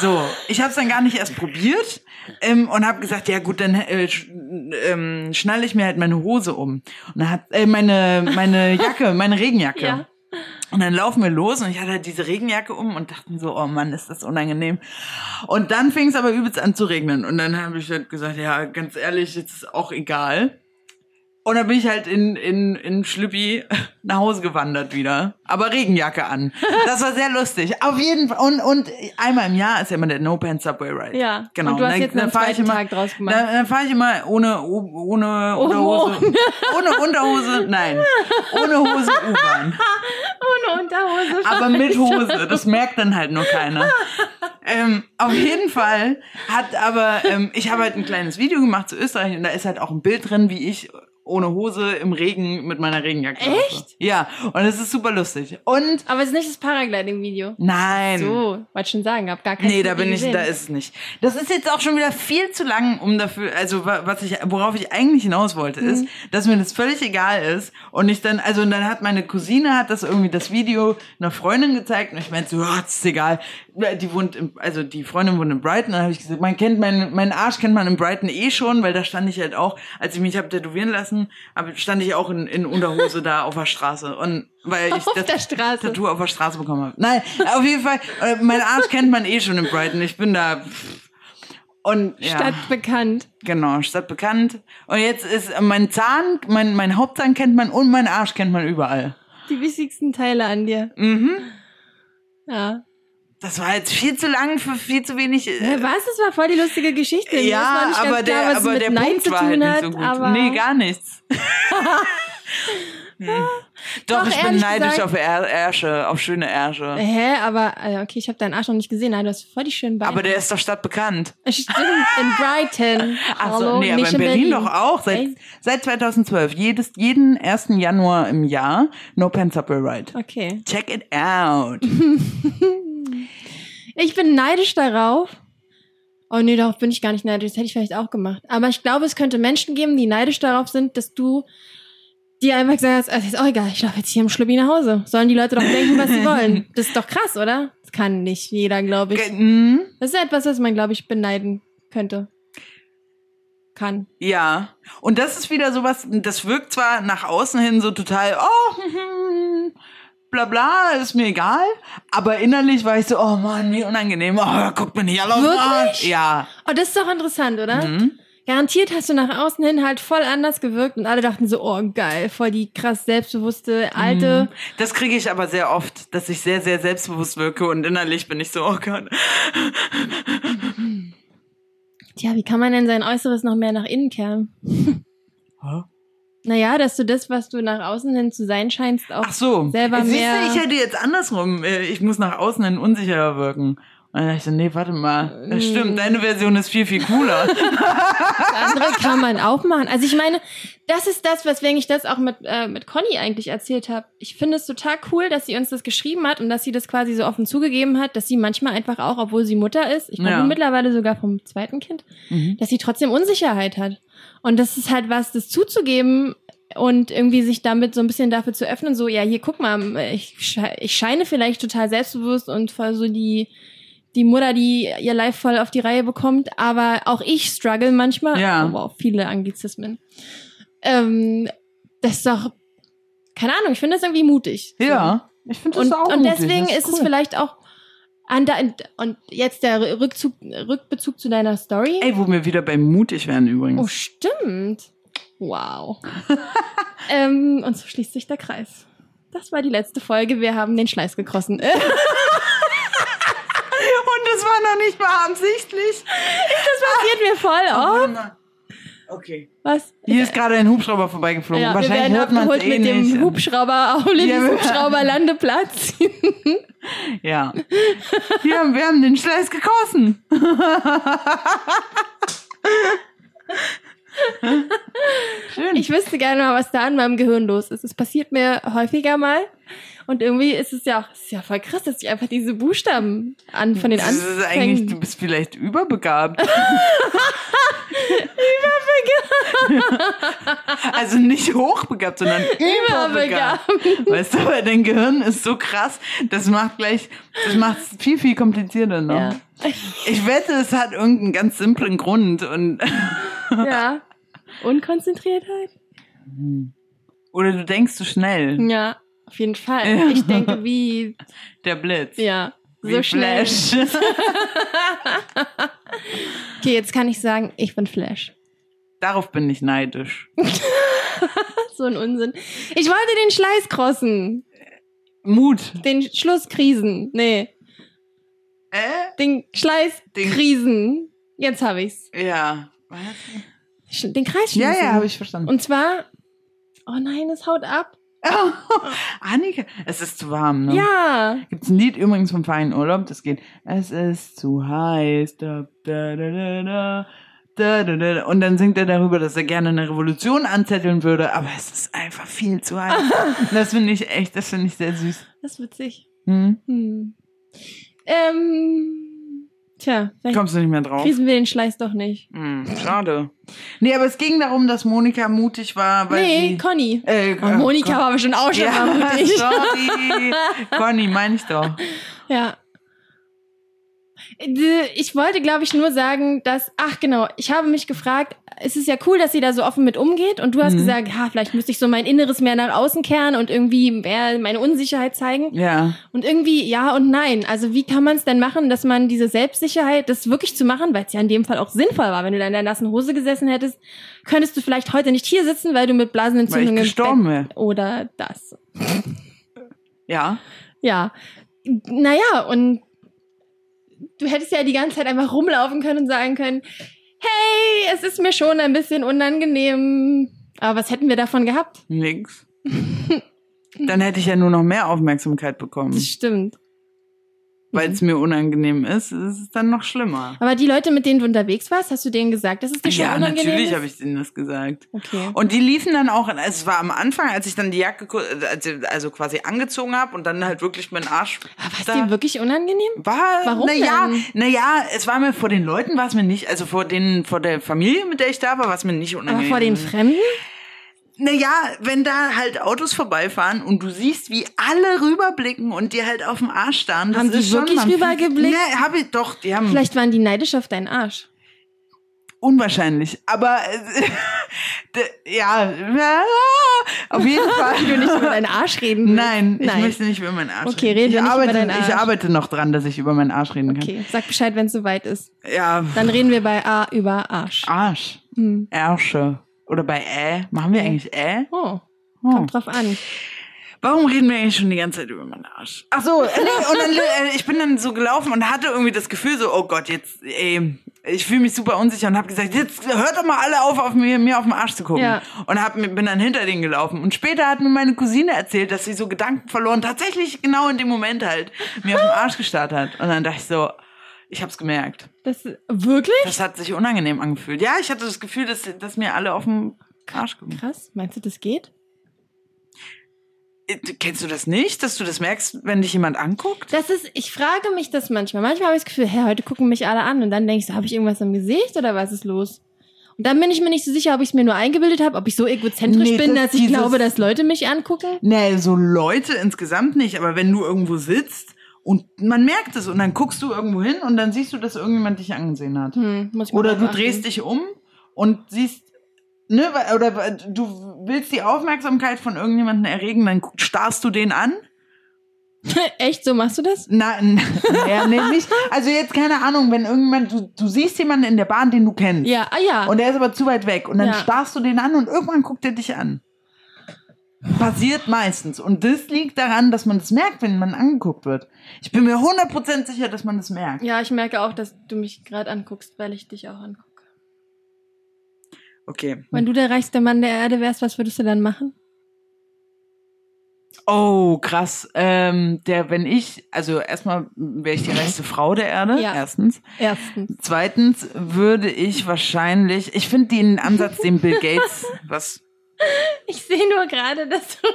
So, ich habe es dann gar nicht erst probiert ähm, und habe gesagt, ja gut, dann äh, sch, ähm, schnalle ich mir halt meine Hose um und dann hat äh, meine meine Jacke, meine Regenjacke. Ja. Und dann laufen wir los und ich hatte halt diese Regenjacke um und dachten so, oh Mann, ist das unangenehm. Und dann fing es aber übelst an zu regnen. Und dann habe ich halt gesagt, ja, ganz ehrlich, jetzt ist auch egal. Und dann bin ich halt in, in, in Schlüppi nach Hause gewandert wieder. Aber Regenjacke an. Das war sehr lustig. Auf jeden Fall. Und, und einmal im Jahr ist ja immer der No Pants Subway Ride. Ja. Genau. Und du hast dann, jetzt noch einen fahr ich immer, Tag draus gemacht. Dann, dann fahre ich immer ohne, ohne Oh, Unterhose. Ohne Unterhose, nein. Ohne Hose U-Bahn. [LAUGHS] Ohne Unterhose. Aber mit Hose. Das merkt dann halt nur keiner. Ähm, auf jeden Fall hat aber, ähm, ich habe halt ein kleines Video gemacht zu Österreich und da ist halt auch ein Bild drin, wie ich ohne Hose im Regen mit meiner Regenjacke. Echt? Ja, und es ist super lustig. Und Aber es ist nicht das Paragliding-Video. nein. So, wollte schon sagen, hab gar kein Nee, da bin ich, da ist es nicht. Das ist jetzt auch schon wieder viel zu lang, um dafür, also wa- was ich, worauf ich eigentlich hinaus wollte, ist, Mhm. dass mir das völlig egal ist und ich dann, also und dann hat meine Cousine hat das irgendwie das Video einer Freundin gezeigt und ich meinte so, ja, das ist egal. Die wohnt, im, also die Freundin wohnt in Brighton, dann habe ich gesagt, man kennt meinen, meinen Arsch kennt man in Brighton eh schon, weil da stand ich halt auch, als ich mich habe tätowieren lassen, hab, stand ich auch in, in Unterhose da auf der Straße und weil ich Auf das. Tattoo auf der Straße bekommen habe. Nein, auf jeden Fall, äh, mein Arsch kennt man eh schon in Brighton. Ich bin da. pff. Und ja, Stadt bekannt. genau, Stadt bekannt. Und jetzt ist äh, mein Zahn, mein, mein Hauptzahn kennt man und mein Arsch kennt man überall. Die wichtigsten Teile an dir. Mhm. Ja. Das war jetzt viel zu lang für viel zu wenig. äh, was? Das war voll die lustige Geschichte. Ja, aber klar, der, aber der Nein Punkt war halt nicht so gut. aber Nee, gar nichts. [LAUGHS] Hm. Doch, Doch, ich bin neidisch gesagt- auf Ärsche, auf schöne Ärsche. Hä, aber äh, okay, ich habe deinen Arsch noch nicht gesehen. Nein, du hast voll die schönen Beine. Aber der ist doch stadtbekannt. Stimmt, in Brighton. [LAUGHS] Ach Hallo, so, nee, aber nicht in Berlin, doch auch. Seit, seit 2012. Jedes, jeden 1. Januar im Jahr No Pants Subway Ride. Okay. Check it out. [LAUGHS] Ich bin neidisch darauf. Oh nee, darauf bin ich gar nicht neidisch. Das hätte ich vielleicht auch gemacht. Aber ich glaube, es könnte Menschen geben, die neidisch darauf sind, dass du dir einfach gesagt hast, also ist auch egal, ich laufe jetzt hier im Schlubbi nach Hause. Sollen die Leute doch denken, was sie wollen. [LAUGHS] Das ist doch krass, oder? Das kann nicht jeder, glaube ich. Mm, Das ist etwas, was man, glaube ich, beneiden könnte. kann. Ja. Und das ist wieder sowas, das wirkt zwar nach außen hin so total, oh, [LAUGHS] hm, bla bla, ist mir egal. Aber innerlich war ich so, oh Mann, wie unangenehm. Oh, guckt mir nicht alle auf? Ja. Oh, das ist doch interessant, oder? Mhm. Garantiert hast du nach außen hin halt voll anders gewirkt und alle dachten so, oh geil, voll die krass selbstbewusste alte. Das kriege ich aber sehr oft, dass ich sehr, sehr selbstbewusst wirke und innerlich bin ich so, oh Gott. Tja, wie kann man denn sein Äußeres noch mehr nach innen kehren? Hä? Naja, dass du das, was du nach außen hin zu sein scheinst, auch Ach so. selber Siehst mehr. du, ich hätte jetzt andersrum. äh, Ich muss nach außen hin unsicherer wirken. Und dann dachte ich so, nee, warte mal. Das Mm. stimmt, deine Version ist viel, viel cooler. [LAUGHS] Das andere kann man auch machen. Also ich meine, das ist das, weswegen ich das auch mit, äh, mit Conny eigentlich erzählt habe. Ich finde es total cool, dass sie uns das geschrieben hat und dass sie das quasi so offen zugegeben hat, dass sie manchmal einfach auch, obwohl sie Mutter ist, ich glaube Ja. mittlerweile sogar vom zweiten Kind, Mhm. dass sie trotzdem Unsicherheit hat. Und das ist halt was, das zuzugeben und irgendwie sich damit so ein bisschen dafür zu öffnen, so, ja, hier, guck mal, ich, ich scheine vielleicht total selbstbewusst und voll so die, die Mutter, die ihr Life voll auf die Reihe bekommt, aber auch ich struggle manchmal. Ja. Aber auch viele Anglizismen. Ähm, das ist doch, keine Ahnung, ich finde das irgendwie mutig. So. Ja, ich finde das Und, auch und mutig. deswegen Das ist es cool. vielleicht auch und jetzt der Rückzug, Rückbezug zu deiner Story. Ey, wo wir wieder beim mutig werden übrigens. Oh, stimmt. Wow. [LAUGHS] ähm, und so schließt sich der Kreis. Das war die letzte Folge. Wir haben den Schleiß gekrossen. [LAUGHS] Das war noch nicht mal absichtlich. [LAUGHS] Das passiert mir voll oft. Okay. Was? Hier ist gerade ein Hubschrauber vorbeigeflogen. Ja, wir Wahrscheinlich werden hört man es eh mit dem. Hubschrauber auf Lillys Ja, wir- Hubschrauberlandeplatz. [LAUGHS] Ja. Wir haben, wir haben den Schleiß gekrossen. [LAUGHS] Schön. Ich wüsste gerne mal, was da in meinem Gehirn los ist. Es passiert mir häufiger mal. Und irgendwie ist es ja auch, ist ja voll krass, dass ich einfach diese Buchstaben an, von den das ist eigentlich, du bist vielleicht [LAUGHS] überbegabt. also nicht hochbegabt, sondern überbegabt. Überbegabt. Weißt du, weil dein Gehirn ist so krass, das macht gleich, das macht es viel, viel komplizierter noch. Ja. Ich wette, es hat irgendeinen ganz simplen Grund und [LAUGHS] ja. Unkonzentriertheit? oder du denkst zu schnell. Ja, auf jeden Fall. Ja. Ich denke, wie, [LAUGHS] Der Blitz. ja, Wie so schnell. Flash. [LAUGHS] Okay, jetzt kann ich sagen, ich bin Flash. Darauf bin ich neidisch. [LAUGHS] So ein Unsinn. Ich wollte den Schleiß crossen. Mut. Den Schlusskrisen. Nee, Äh? den Schleißkrisen. Jetzt habe ich's. Ja. Was? Den Kreis Ja, schließen. ja, habe ich verstanden. Und zwar, oh nein, es haut ab. Oh, [LAUGHS] Annika, es ist zu warm, ne? Ja. Gibt es ein Lied übrigens vom feinen Urlaub, das geht, es ist zu heiß, da, da, da, da, da. Da, da, da. Und dann singt er darüber, dass er gerne eine Revolution anzetteln würde, aber es ist einfach viel zu heiß. [LAUGHS] das finde ich echt, das finde ich sehr süß. Das ist witzig. Hm? Hm. Ähm, tja, vielleicht Kommst du nicht mehr drauf? krisen wir den Schleiß doch nicht. Hm, schade. Nee, aber es ging darum, dass Monika mutig war, weil nee, sie... Conny. Äh, Oh, Monika war bestimmt auch schon ja, mal mutig. sorry. [LAUGHS] Conny, meine ich doch. Ja. Ich wollte, glaube ich, nur sagen, dass, ach genau, ich habe mich gefragt, es ist ja cool, dass sie da so offen mit umgeht und du hast Mhm. gesagt, ha, vielleicht müsste ich so mein Inneres mehr nach außen kehren und irgendwie mehr meine Unsicherheit zeigen. Ja. Und irgendwie ja und nein. Also wie kann man es denn machen, dass man diese Selbstsicherheit, das wirklich zu machen, weil es ja in dem Fall auch sinnvoll war, wenn du da in der nassen Hose gesessen hättest, könntest du vielleicht heute nicht hier sitzen, weil du mit Weil Blasenentzündung ich im gestorben oder das. Ja. Ja. Naja, und du hättest ja die ganze Zeit einfach rumlaufen können und sagen können, hey, es ist mir schon ein bisschen unangenehm. Aber was hätten wir davon gehabt? Nix. Dann hätte ich ja nur noch mehr Aufmerksamkeit bekommen. Das stimmt. Weil es mir unangenehm ist, ist es dann noch schlimmer. Aber die Leute, mit denen du unterwegs warst, hast du denen gesagt, dass es dir schon Ja, unangenehm natürlich ist? habe ich denen das gesagt. Okay. Und die liefen dann auch, es war am Anfang, als ich dann die Jacke also, also quasi angezogen habe und dann halt wirklich meinen Arsch. Aber war es dir wirklich unangenehm? War, Warum naja, denn? naja, es war mir vor den Leuten, war es mir nicht, also vor den, vor der Familie, mit der ich da war, war es mir nicht Aber unangenehm. vor den Fremden? Naja, wenn da halt Autos vorbeifahren und du siehst, wie alle rüberblicken und dir halt auf dem Arsch starren. Das Haben die ist schon, wirklich rübergeblickt? Nee, hab ich doch, die haben. Vielleicht waren die neidisch auf deinen Arsch. unwahrscheinlich. Aber äh, [LAUGHS] ja, auf jeden Fall. Ich will nicht über deinen Arsch reden. willst. Nein, ich Nein. möchte nicht über meinen Arsch Okay, reden. reden ich wir nicht über arbeite, deinen Ich Arsch. arbeite noch dran, dass ich über meinen Arsch reden kann. Okay, sag Bescheid, wenn es soweit ist. Ja, Dann reden wir bei A über Arsch. Arsch. Hm. Ärsche. Oder bei Ä. Machen wir eigentlich Ä? Oh, Oh. kommt drauf an. Warum reden wir eigentlich schon die ganze Zeit über meinen Arsch? Ach so, äh, nee, und dann, äh, ich bin dann so gelaufen und hatte irgendwie das Gefühl so, oh Gott, jetzt, ey, ich fühle mich super unsicher und habe gesagt, jetzt hört doch mal alle auf, auf mir, mir auf den Arsch zu gucken. Ja. Und hab, bin dann hinter denen gelaufen. Und später hat mir meine Cousine erzählt, dass sie so Gedanken verloren, tatsächlich genau in dem Moment halt, mir auf den Arsch gestarrt hat. Und dann dachte ich so, ich hab's gemerkt. Das wirklich? Das hat sich unangenehm angefühlt. Ja, ich hatte das Gefühl, dass, dass mir alle auf den Arsch gucken. Krass. Meinst du, das geht? Äh, Kennst du das nicht, dass du das merkst, wenn dich jemand anguckt? Das ist, ich frage mich das manchmal. Manchmal habe ich das Gefühl, hä, heute gucken mich alle an und dann denke ich so, habe ich irgendwas im Gesicht oder was ist los? Und dann bin ich mir nicht so sicher, ob ich es mir nur eingebildet habe, ob ich so egozentrisch Nee, bin, das- dass ich glaube, dass Leute mich angucken. Nee, so Leute insgesamt nicht, aber wenn du irgendwo sitzt und man merkt es und dann guckst du irgendwo hin und dann siehst du, dass irgendjemand dich angesehen hat. Hm, Oder du achten. drehst dich um und siehst, ne, oder du willst die Aufmerksamkeit von irgendjemandem erregen, dann starrst du den an. [LAUGHS] Echt, so machst du das? Na, n- [LAUGHS] ja, nee, nicht. Also jetzt keine Ahnung, wenn irgendjemand, du, du siehst jemanden in der Bahn, den du kennst. Ja, ah ja. Und der ist aber zu weit weg. Und dann Ja. starrst du den an und irgendwann guckt er dich an. Passiert meistens. Und das liegt daran, dass man das merkt, wenn man angeguckt wird. Ich bin mir 100% sicher, dass man das merkt. ja, ich merke auch, dass du mich gerade anguckst, weil ich dich auch angucke. Okay. Wenn du der reichste Mann der Erde wärst, was würdest du dann machen? Oh, krass. Ähm, der, wenn ich, also erstmal wäre ich die reichste Frau der Erde, Ja. erstens. Erstens. Zweitens würde ich wahrscheinlich, ich finde den Ansatz, den Bill Gates, was, Ich sehe nur gerade, dass du,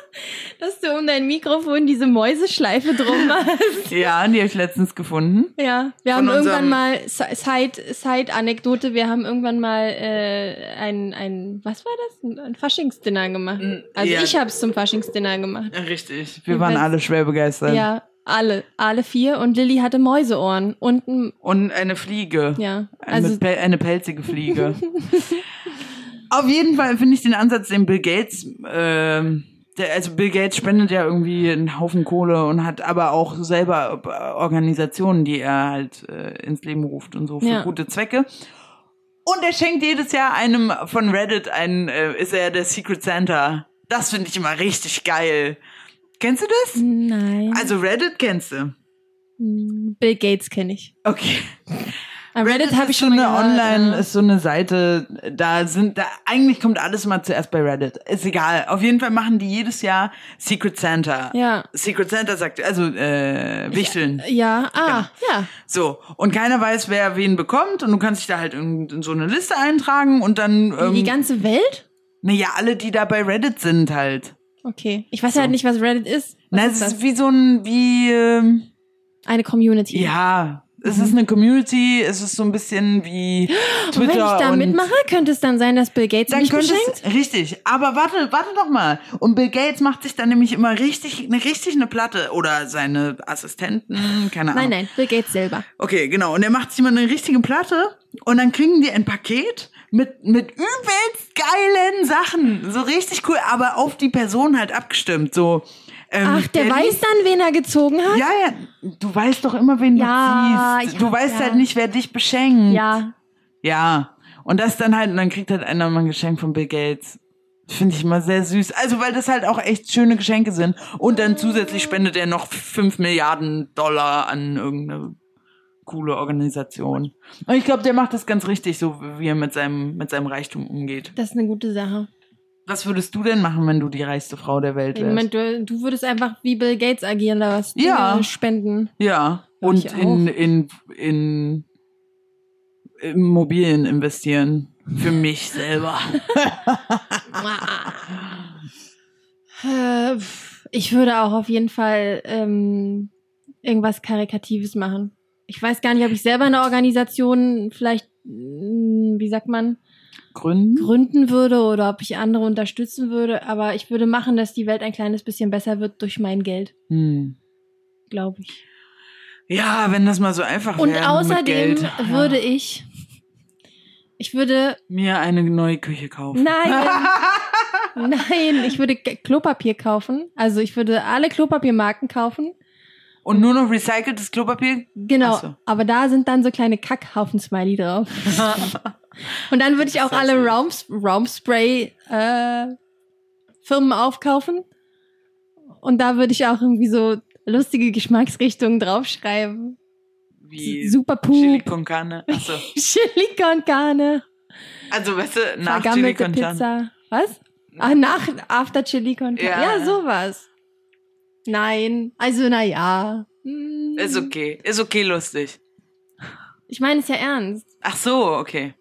[LAUGHS] dass du um dein Mikrofon diese Mäuseschleife drum hast. [LAUGHS] ja, die habe ich letztens gefunden. Ja, wir Von haben irgendwann mal Side Side Anekdote. Wir haben irgendwann mal äh, ein ein was war das? Ein, Faschingsdinner gemacht. Mm, Also ja. ich habe es zum Faschingsdinner gemacht. Richtig. Wir Und waren alle schwer begeistert. Ja, alle, alle vier. Und Lilly hatte Mäuseohren und ein, Und eine Fliege. ja, Eine, also Pel- eine pelzige Fliege. [LAUGHS] Auf jeden Fall finde ich den Ansatz, den Bill Gates, ähm, der, also Bill Gates spendet ja irgendwie einen Haufen Kohle und hat aber auch selber äh, Organisationen, die er halt äh, ins Leben ruft und so für Ja. gute Zwecke. Und er schenkt jedes Jahr einem von Reddit einen, äh, ist er der Secret Santa. Das finde ich immer richtig geil. Kennst du das? nein. Also Reddit kennst du. Bill Gates kenne ich. Okay. Aber Reddit habe ich so schon eine gehört, Online, ja. ist so eine Seite, da sind, da, eigentlich kommt alles mal zuerst bei Reddit. Ist egal. Auf jeden Fall machen die jedes Jahr Secret Santa. Ja. Secret Santa sagt, also, äh, Wichteln. Ja, ah, ja. So. Und keiner weiß, wer wen bekommt und du kannst dich da halt in, in so eine Liste eintragen und dann, Wie die ähm, ganze Welt? naja, alle, die da bei Reddit sind halt. Okay. Ich weiß halt nicht, was Reddit ist. Was Na, ist es ist wie so ein, wie, ähm, Eine Community. ja, es ist eine Community, es ist so ein bisschen wie Und wenn Twitter ich da mitmache, könnte es dann sein, dass Bill Gates dann mich beschenkt? es, richtig, aber warte, warte doch mal. Und Bill Gates macht sich dann nämlich immer richtig, eine richtig eine Platte oder seine Assistenten, keine Ahnung. Nein, nein, Bill Gates selber. Okay, genau. Und er macht sich immer eine richtige Platte und dann kriegen die ein Paket mit, mit übelst geilen Sachen. So richtig cool, aber auf die Person halt abgestimmt. So, ähm, Ach, der liest- weiß dann, wen er gezogen hat? Ja, ja, du weißt doch immer, wen Ja, du ziehst. ja, du weißt ja. halt nicht, wer dich beschenkt. Ja. Ja. Und das dann halt, und dann kriegt halt einer mal ein Geschenk von Bill Gates. Finde ich immer sehr süß. Also, weil das halt auch echt schöne Geschenke sind. Und dann zusätzlich spendet er noch 5 Milliarden Dollar an irgendeine coole Organisation. Und ich glaube, der macht das ganz richtig, so wie er mit seinem, mit seinem Reichtum umgeht. Das ist eine gute Sache. Was würdest du denn machen, wenn du die reichste Frau der Welt wärst? meine, du, du würdest einfach wie Bill Gates agieren, da was Ja. Spenden. Ja, und in, in, in Immobilien investieren. Für [LAUGHS] mich selber. Äh, ich würde auch auf jeden Fall ähm, irgendwas Karikatives machen. Ich weiß gar nicht, ob ich selber eine Organisation vielleicht, mh, wie sagt man, Gründen? gründen würde oder ob ich andere unterstützen würde. Aber ich würde machen, dass die Welt ein kleines bisschen besser wird durch mein Geld, Hm. glaube ich. Ja, wenn das mal so einfach Und wäre mit außerdem Geld. würde ich Ich würde, Mir eine neue Küche kaufen. nein, [LAUGHS] nein, ich würde Klopapier kaufen. Also ich würde alle Klopapiermarken kaufen. Und nur noch recyceltes Klopapier? Genau. So. Aber da sind dann so kleine Kackhaufen-Smiley drauf. [LAUGHS] Und dann würde ich auch alle heißt Raum, Raumspray äh, Firmen aufkaufen. Und da würde ich auch irgendwie so lustige Geschmacksrichtungen draufschreiben. Wie Super Chili con carne. Achso. [LAUGHS] Chili con Carne, Also, weißt du, nach Chili con carne. Pizza. Was? Ach, nach After Chili con Carne. Ja. Ja, sowas. Nein, also na ja. Hm. Ist okay. Ist okay lustig. Ich meine es ja ernst. Ach so, okay.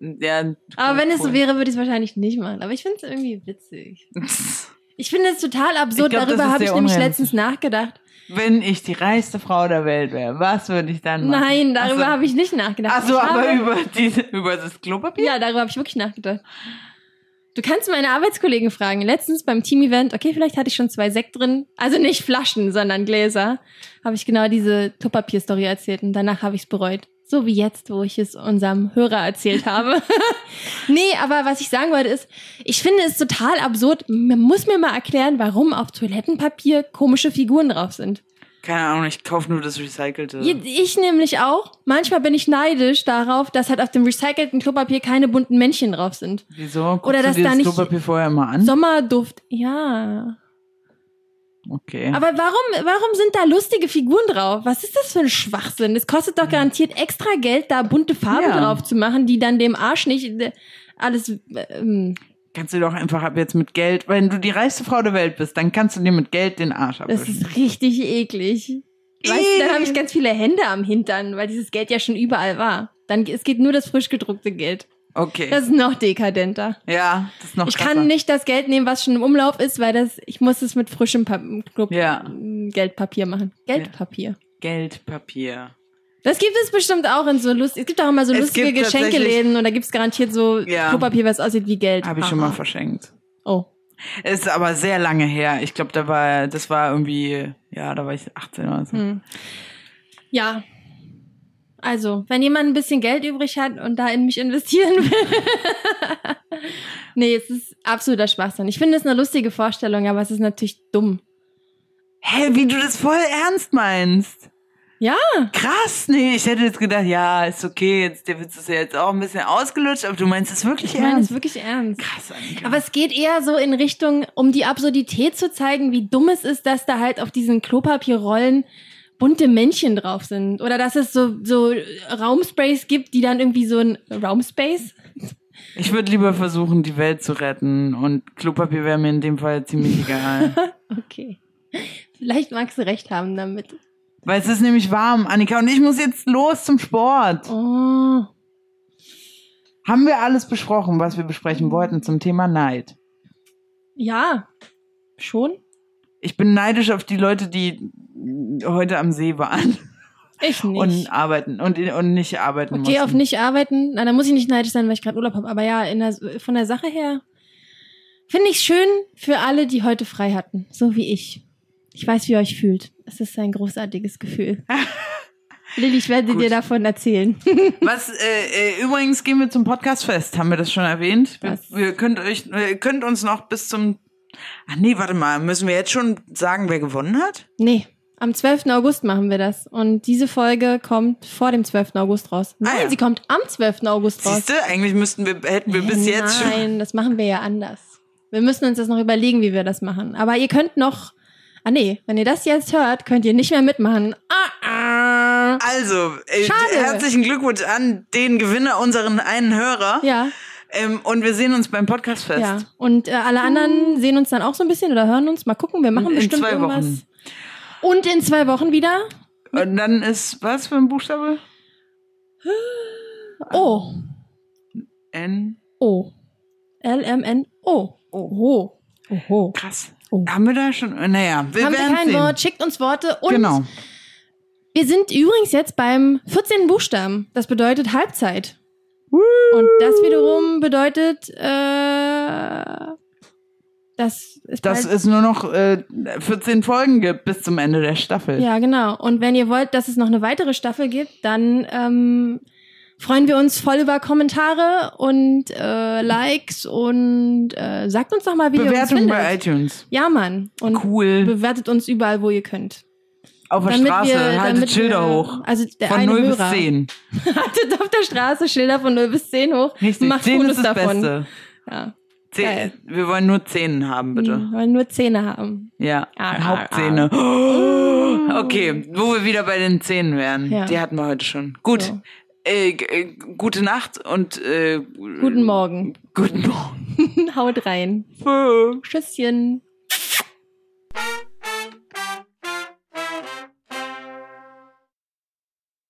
Ja, Aber wenn es so wäre, würde ich es wahrscheinlich nicht machen. Aber ich finde es irgendwie witzig. [LAUGHS] Ich finde es total absurd. Glaub, Darüber habe ich nämlich letztens nachgedacht. Wenn ich die reichste Frau der Welt wäre, was würde ich dann machen? Nein, darüber Ach so. habe ich nicht nachgedacht. Ach so, aber habe, über, diese, über das Klopapier? Ja, darüber habe ich wirklich nachgedacht. Du kannst meine Arbeitskollegen fragen. Letztens beim Team-Event, okay, vielleicht hatte ich schon zwei Sekt drin. Also nicht Flaschen, sondern Gläser. Habe ich genau diese Klopapier-Story erzählt und danach habe ich es bereut. So wie jetzt, wo ich es unserem Hörer erzählt habe. [LAUGHS] nee, aber was ich sagen wollte ist, ich finde es total absurd. Man muss mir mal erklären, warum auf Toilettenpapier komische Figuren drauf sind. Keine Ahnung, ich kaufe nur das Recycelte. Ich nämlich auch. Manchmal bin ich neidisch darauf, dass halt auf dem recycelten Klopapier keine bunten Männchen drauf sind. Wieso? Guckst Oder du dass dir da das nicht- Klopapier vorher mal an? Sommerduft, ja. Okay. Aber warum, warum sind da lustige Figuren drauf? Was ist das für ein Schwachsinn? Es kostet doch garantiert extra Geld, da bunte Farben Ja. drauf zu machen, die dann dem Arsch nicht äh, alles. Ähm, kannst du doch einfach ab jetzt mit Geld, wenn du die reichste Frau der Welt bist, dann kannst du dir mit Geld den Arsch das abwischen. ist richtig eklig. Weißt du, dann habe ich ganz viele Hände am Hintern, weil dieses Geld ja schon überall war. Dann es geht nur das frisch gedruckte Geld. Okay. Das ist noch dekadenter. ja, das ist noch Ich krasser. kann nicht das Geld nehmen, was schon im Umlauf ist, weil das ich muss es mit frischem pa Klub- Ja. Geldpapier machen. Geldpapier. Geldpapier. Das gibt es bestimmt auch in so lust. Es gibt auch immer so Es lustige gibt Geschenkeläden und da gibt's garantiert so Ja. Klopapier, was aussieht wie Geld. Habe ich schon mal Aha. verschenkt. Oh. Ist aber sehr lange her. Ich glaube, da war, das war irgendwie, ja, da war ich 18 oder so. Hm. Ja. Also, wenn jemand ein bisschen Geld übrig hat und da in mich investieren will. [LAUGHS] nee, es ist absoluter Schwachsinn. Ich finde es eine lustige Vorstellung, aber es ist natürlich dumm. Hä, wie du das voll ernst meinst. Ja. Krass, nee, ich hätte jetzt gedacht, ja, ist okay, jetzt, der Witz ist ja jetzt auch ein bisschen ausgelutscht, aber du meinst es wirklich Ich meine es ernst? wirklich ernst. Krass, Annika. Aber es geht eher so in Richtung, um die Absurdität zu zeigen, wie dumm es ist, dass da halt auf diesen Klopapierrollen bunte Männchen drauf sind. Oder dass es so, so Raumsprays gibt, die dann irgendwie so ein Raumspace. ich würde lieber versuchen, die Welt zu retten und Klopapier wäre mir in dem Fall ziemlich egal. [LAUGHS] Okay. Vielleicht magst du recht haben damit. Weil es ist nämlich warm, Annika, und ich muss jetzt los zum Sport. Oh. Haben wir alles besprochen, was wir besprechen wollten zum Thema Neid? Ja. Schon? Ich bin neidisch auf die Leute, die heute am See waren Ich [LAUGHS] nicht. und arbeiten und, und nicht arbeiten okay, mussten. auf nicht arbeiten. Na, da muss ich nicht neidisch sein, weil ich gerade Urlaub habe. Aber ja, der, von der Sache her finde ich schön für alle, die heute frei hatten. So wie ich. Ich weiß, wie ihr euch fühlt. Es ist ein großartiges Gefühl. [LAUGHS] Lilly, ich werde Gut. dir davon erzählen. [LAUGHS] Was, äh, äh, übrigens gehen wir zum Podcastfest, haben wir das schon erwähnt? Wir, Was? wir könnt euch, könnt uns noch bis zum, ach nee, warte mal, müssen wir jetzt schon sagen, wer gewonnen hat? nee, am 12. August machen wir das. Und diese Folge kommt vor dem 12. August raus. Nein, Ah, ja. sie kommt am 12. August raus. Siehst du, eigentlich müssten wir, hätten wir bis jetzt schon, Nein, das machen wir ja anders. Wir müssen uns das noch überlegen, wie wir das machen. Aber ihr könnt noch. Ah nee, wenn ihr das jetzt hört, könnt ihr nicht mehr mitmachen. Ah, ah. also, äh, herzlichen Glückwunsch an den Gewinner, unseren einen Hörer. Ja, Ähm, und wir sehen uns beim Podcastfest. ja. Und äh, alle anderen sehen uns dann auch so ein bisschen oder hören uns. Mal gucken, wir machen In bestimmt zwei irgendwas. Wochen. Und in zwei Wochen wieder. Und dann ist, was für ein Buchstabe? O. N. O. L-M-N-O. Oho. Oho. Krass. Oh. Haben wir da schon? Naja, wir Haben wir werden kein sehen. Wort, schickt uns Worte und Genau. wir sind übrigens jetzt beim 14. Buchstaben. Das bedeutet Halbzeit. Und das wiederum bedeutet, äh, dass es Dass bald, es nur noch äh, 14 Folgen gibt bis zum Ende der Staffel. ja genau. Und wenn ihr wollt, dass es noch eine weitere Staffel gibt, dann ähm, freuen wir uns voll über Kommentare und äh, Likes und äh, sagt uns doch mal, wie ihr uns Bewertung findet. bei iTunes. Ja, Mann. Und Cool. bewertet uns überall, wo ihr könnt. Auf der Damit Straße, wir- haltet Schilder wir- hoch. Also der Von eine 0 Hörer. bis [LAUGHS] 10. Haltet auf der Straße Schilder von 0 bis 10 hoch. Richtig, Macht 10 Fotos ist das davon. Beste. Ja. 10, Geil. wir wollen nur 10 haben, bitte. Wir wollen nur Zähne haben. Ja, Ah, ah, Hauptzähne. Okay, wo wir wieder bei den Zähnen wären. Ja. Die hatten wir heute schon. Gut. So. Äh, äh, gute Nacht und äh, Guten Morgen. guten Morgen. [LAUGHS] Haut rein. Tschüss. Tschüsschen.